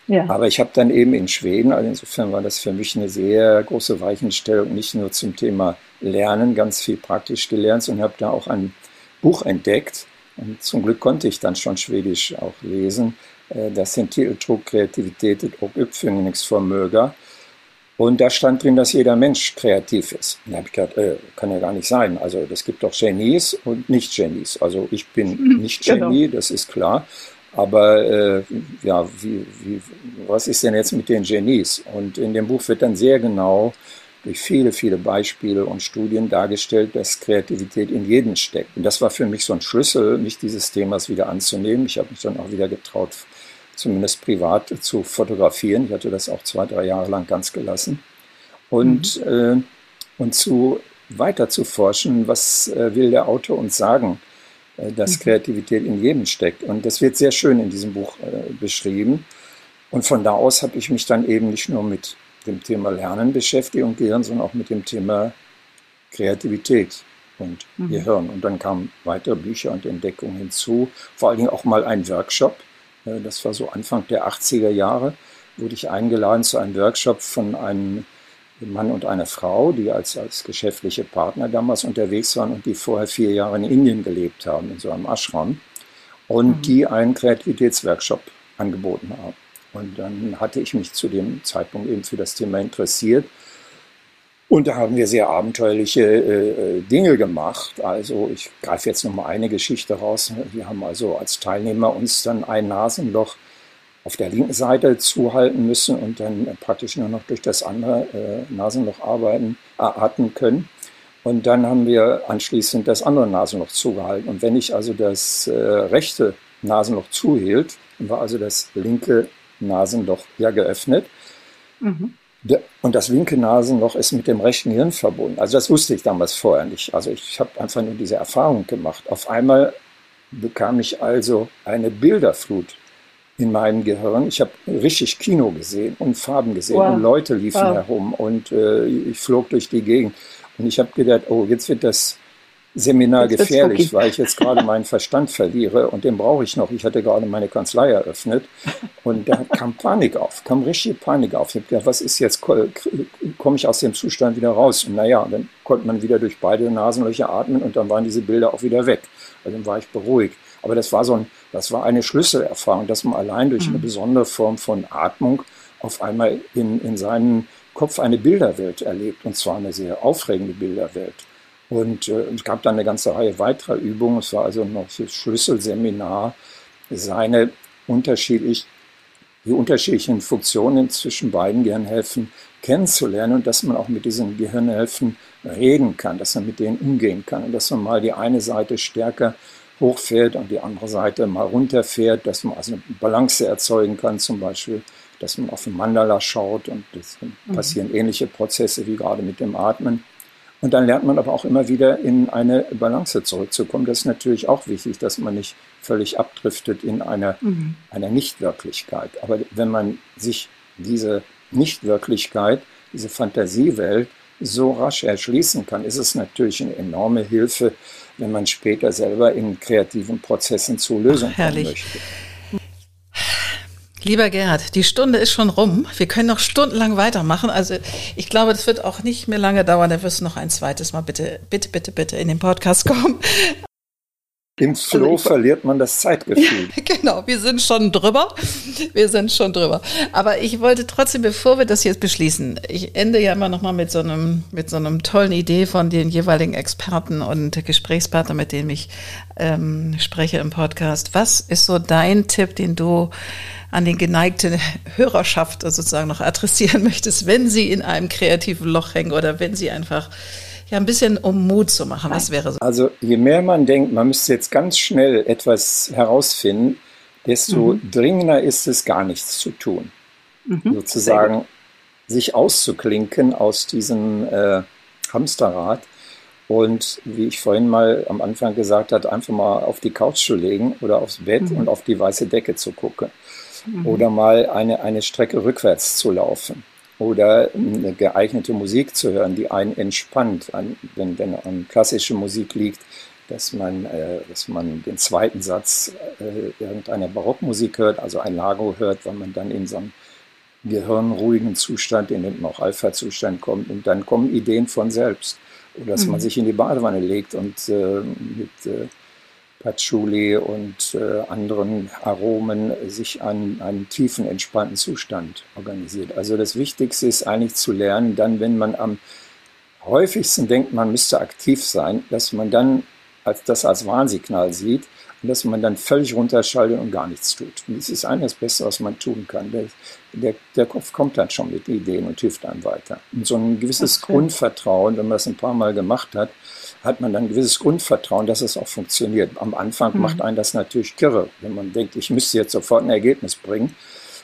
Ja. Aber ich habe dann eben in Schweden, also insofern war das für mich eine sehr große Weichenstellung, nicht nur zum Thema Lernen, ganz viel praktisch gelernt, sondern habe da auch ein Buch entdeckt. Und zum Glück konnte ich dann schon Schwedisch auch lesen. Äh, das sind Titel trug Kreativität och Uppfinningsförmåga. Und da stand drin, dass jeder Mensch kreativ ist. Und da habe ich gedacht, äh, kann ja gar nicht sein. Also es gibt doch Genies und Nicht-Genies. Also ich bin mhm, nicht genau. Genie, genau. das ist klar. Aber äh, ja, wie, wie, was ist denn jetzt mit den Genies? Und in dem Buch wird dann sehr genau durch viele, viele Beispiele und Studien dargestellt, dass Kreativität in jedem steckt. Und das war für mich so ein Schlüssel, mich dieses Themas wieder anzunehmen. Ich habe mich dann auch wieder getraut, zumindest privat zu fotografieren. Ich hatte das auch zwei, drei Jahre lang ganz gelassen. Und, mhm. äh, und zu weiter zu forschen, was äh, will der Autor uns sagen, dass mhm. Kreativität in jedem steckt. Und das wird sehr schön in diesem Buch äh, beschrieben. Und von da aus habe ich mich dann eben nicht nur mit dem Thema Lernen beschäftigt und Gehirn, sondern auch mit dem Thema Kreativität und mhm. Gehirn. Und dann kamen weitere Bücher und Entdeckungen hinzu, vor allen Dingen auch mal ein Workshop äh, das war so Anfang der 80er Jahre, wurde ich eingeladen zu einem Workshop von einem Mann und einer Frau, die als, als geschäftliche Partner damals unterwegs waren und die vorher vier Jahre in Indien gelebt haben, in so einem Ashram, und mhm. die einen Kreativitätsworkshop angeboten haben. Und dann hatte ich mich zu dem Zeitpunkt eben für das Thema interessiert und da haben wir sehr abenteuerliche äh, äh, Dinge gemacht. Also ich greife jetzt noch mal eine Geschichte raus. Wir haben also als Teilnehmer uns dann ein Nasenloch auf der linken Seite zuhalten müssen und dann praktisch nur noch durch das andere äh, Nasenloch arbeiten, äh, atmen können. Und dann haben wir anschließend das andere Nasenloch zugehalten. Und wenn ich also das äh, rechte Nasenloch zuhielt, war also das linke Nasenloch ja geöffnet. Mhm. Und das linke Nasenloch ist mit dem rechten Hirn verbunden. Also das wusste ich damals vorher nicht. Also ich habe einfach nur diese Erfahrung gemacht. Auf einmal bekam ich also eine Bilderflut in meinem Gehirn. Ich habe richtig Kino gesehen und Farben gesehen wow. und Leute liefen wow. herum und äh, ich flog durch die Gegend. Und ich habe gedacht, oh, jetzt wird das Seminar gefährlich, weil ich jetzt gerade meinen Verstand verliere und den brauche ich noch. Ich hatte gerade meine Kanzlei eröffnet und da kam Panik auf, kam richtig Panik auf. Ich habe gedacht, was ist jetzt, komme ich aus dem Zustand wieder raus? Und naja, dann konnte man wieder durch beide Nasenlöcher atmen und dann waren diese Bilder auch wieder weg. Also dann war ich beruhigt. Aber das war so ein, das war eine Schlüsselerfahrung, dass man allein durch eine mhm. besondere Form von Atmung auf einmal in, in seinem Kopf eine Bilderwelt erlebt und zwar eine sehr aufregende Bilderwelt. Und äh, es gab dann eine ganze Reihe weiterer Übungen. Es war also noch das Schlüsselseminar, seine unterschiedlich, die unterschiedlichen Funktionen zwischen beiden Gehirnhälften kennenzulernen und dass man auch mit diesen Gehirnhälften reden kann, dass man mit denen umgehen kann und dass man mal die eine Seite stärker hochfährt und die andere Seite mal runterfährt, dass man also eine Balance erzeugen kann, zum Beispiel, dass man auf den Mandala schaut und es mhm. passieren ähnliche Prozesse wie gerade mit dem Atmen. Und dann lernt man aber auch immer wieder in eine Balance zurückzukommen. Das ist natürlich auch wichtig, dass man nicht völlig abdriftet in einer, mhm. einer Nichtwirklichkeit. Aber wenn man sich diese Nichtwirklichkeit, diese Fantasiewelt so rasch erschließen kann, ist es natürlich eine enorme Hilfe, wenn man später selber in kreativen Prozessen zu Lösungen kommen möchte. Lieber Gerhard, die Stunde ist schon rum. Wir können noch stundenlang weitermachen. Also ich glaube, das wird auch nicht mehr lange dauern. Da wirst du noch ein zweites Mal bitte, bitte, bitte, bitte in den Podcast kommen. Im Flow also verliert man das Zeitgefühl. Genau, wir sind schon drüber. Wir sind schon drüber. Aber ich wollte trotzdem, bevor wir das jetzt beschließen, ich ende ja immer noch mal mit so einem, mit so einem tollen Idee von den jeweiligen Experten und Gesprächspartnern, mit denen ich ähm, spreche im Podcast. Was ist so dein Tipp, den du an den geneigten Hörerschaft sozusagen noch adressieren möchtest, wenn sie in einem kreativen Loch hängen oder wenn sie einfach ja ein bisschen um Mut zu machen. Was wäre so? Also je mehr man denkt, man müsste jetzt ganz schnell etwas herausfinden, desto mhm. dringender ist es, gar nichts zu tun. Mhm. Sozusagen sich auszuklinken aus diesem äh, Hamsterrad und wie ich vorhin mal am Anfang gesagt habe, einfach mal auf die Couch zu legen oder aufs Bett mhm. und auf die weiße Decke zu gucken mhm. oder mal eine, eine Strecke rückwärts zu laufen oder eine geeignete Musik zu hören, die einen entspannt. An, wenn, wenn an klassische Musik liegt, dass man, äh, dass man den zweiten Satz äh, irgendeiner Barockmusik hört, also ein Lago hört, weil man dann in so einem gehirnruhigen Zustand, in dem auch Alpha-Zustand kommt und dann kommen Ideen von selbst. Oder dass mhm. man sich in die Badewanne legt und äh, mit äh, Patchouli und äh, anderen Aromen sich an einen tiefen, entspannten Zustand organisiert. Also das Wichtigste ist eigentlich zu lernen, dann, wenn man am häufigsten denkt, man müsste aktiv sein, dass man dann als das als Warnsignal sieht und dass man dann völlig runterschaltet und gar nichts tut. Und das ist eigentlich das Beste, was man tun kann. Der, der, der Kopf kommt dann schon mit Ideen und hilft einem weiter. Und so ein gewisses. Grundvertrauen, wenn man das ein paar Mal gemacht hat, hat man dann ein gewisses Grundvertrauen, dass es auch funktioniert. Am Anfang mhm. macht einen das natürlich kirre, wenn man denkt, ich müsste jetzt sofort ein Ergebnis bringen.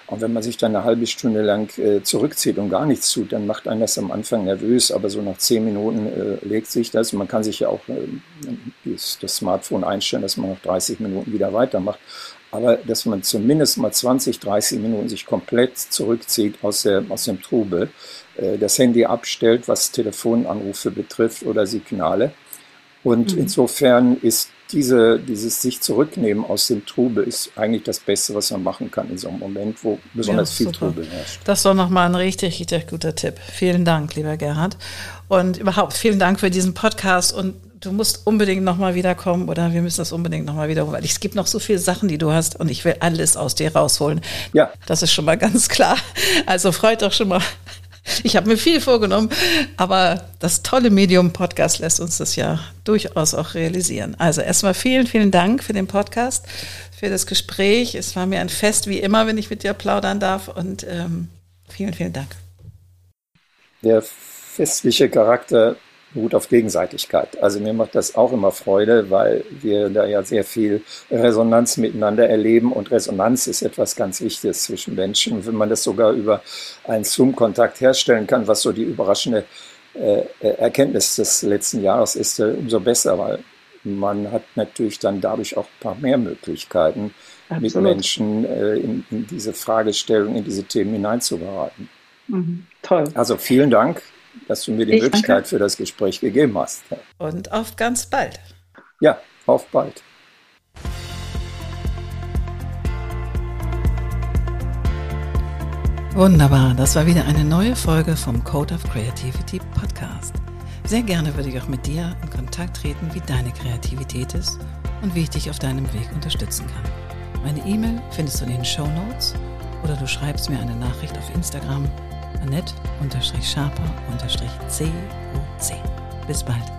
Und wenn man sich dann eine halbe Stunde lang äh, zurückzieht und gar nichts tut, dann macht einen das am Anfang nervös, aber so nach zehn Minuten äh, legt sich das. Man kann sich ja auch äh, das Smartphone einstellen, dass man nach 30 Minuten wieder weitermacht. Aber dass man zumindest mal 20, 30 Minuten sich komplett zurückzieht aus, der, aus dem Trubel, äh, das Handy abstellt, was Telefonanrufe betrifft oder Signale. Und mhm. insofern ist diese, dieses sich zurücknehmen aus dem Trubel ist eigentlich das Beste, was man machen kann in so einem Moment, wo besonders ja, viel super. Trubel herrscht. Das ist doch nochmal ein richtig, richtig guter Tipp. Vielen Dank, lieber Gerhard. Und überhaupt vielen Dank für diesen Podcast und du musst unbedingt nochmal wiederkommen oder wir müssen das unbedingt nochmal wiederholen, weil es gibt noch so viele Sachen, die du hast und ich will alles aus dir rausholen. Ja. Das ist schon mal ganz klar. Also freut doch schon mal ich habe mir viel vorgenommen, aber das tolle Medium Podcast lässt uns das ja durchaus auch realisieren. Also erstmal vielen, vielen Dank für den Podcast, für das Gespräch. Es war mir ein Fest wie immer, wenn ich mit dir plaudern darf und ähm, vielen, vielen Dank. Der festliche Charakter beruht auf Gegenseitigkeit. Also mir macht das auch immer Freude, weil wir da ja sehr viel Resonanz miteinander erleben und Resonanz ist etwas ganz Wichtiges zwischen Menschen. Und wenn man das sogar über einen Zoom-Kontakt herstellen kann, was so die überraschende äh, Erkenntnis des letzten Jahres ist, äh, umso besser, weil man hat natürlich dann dadurch auch ein paar mehr Möglichkeiten, Absolut. mit Menschen äh, in, in, diese Fragestellung, in diese Themen hineinzugeraten. Mhm. Toll. Also vielen Dank dass du mir die ich Möglichkeit danke. für das Gespräch gegeben hast. Und auf ganz bald. Ja, auf bald. Wunderbar, das war wieder eine neue Folge vom Code of Creativity Podcast. Sehr gerne würde ich auch mit dir in Kontakt treten, wie deine Kreativität ist und wie ich dich auf deinem Weg unterstützen kann. Meine E-Mail findest du in den Show Notes oder du schreibst mir eine Nachricht auf Annette-Sharper-COC. Bis bald.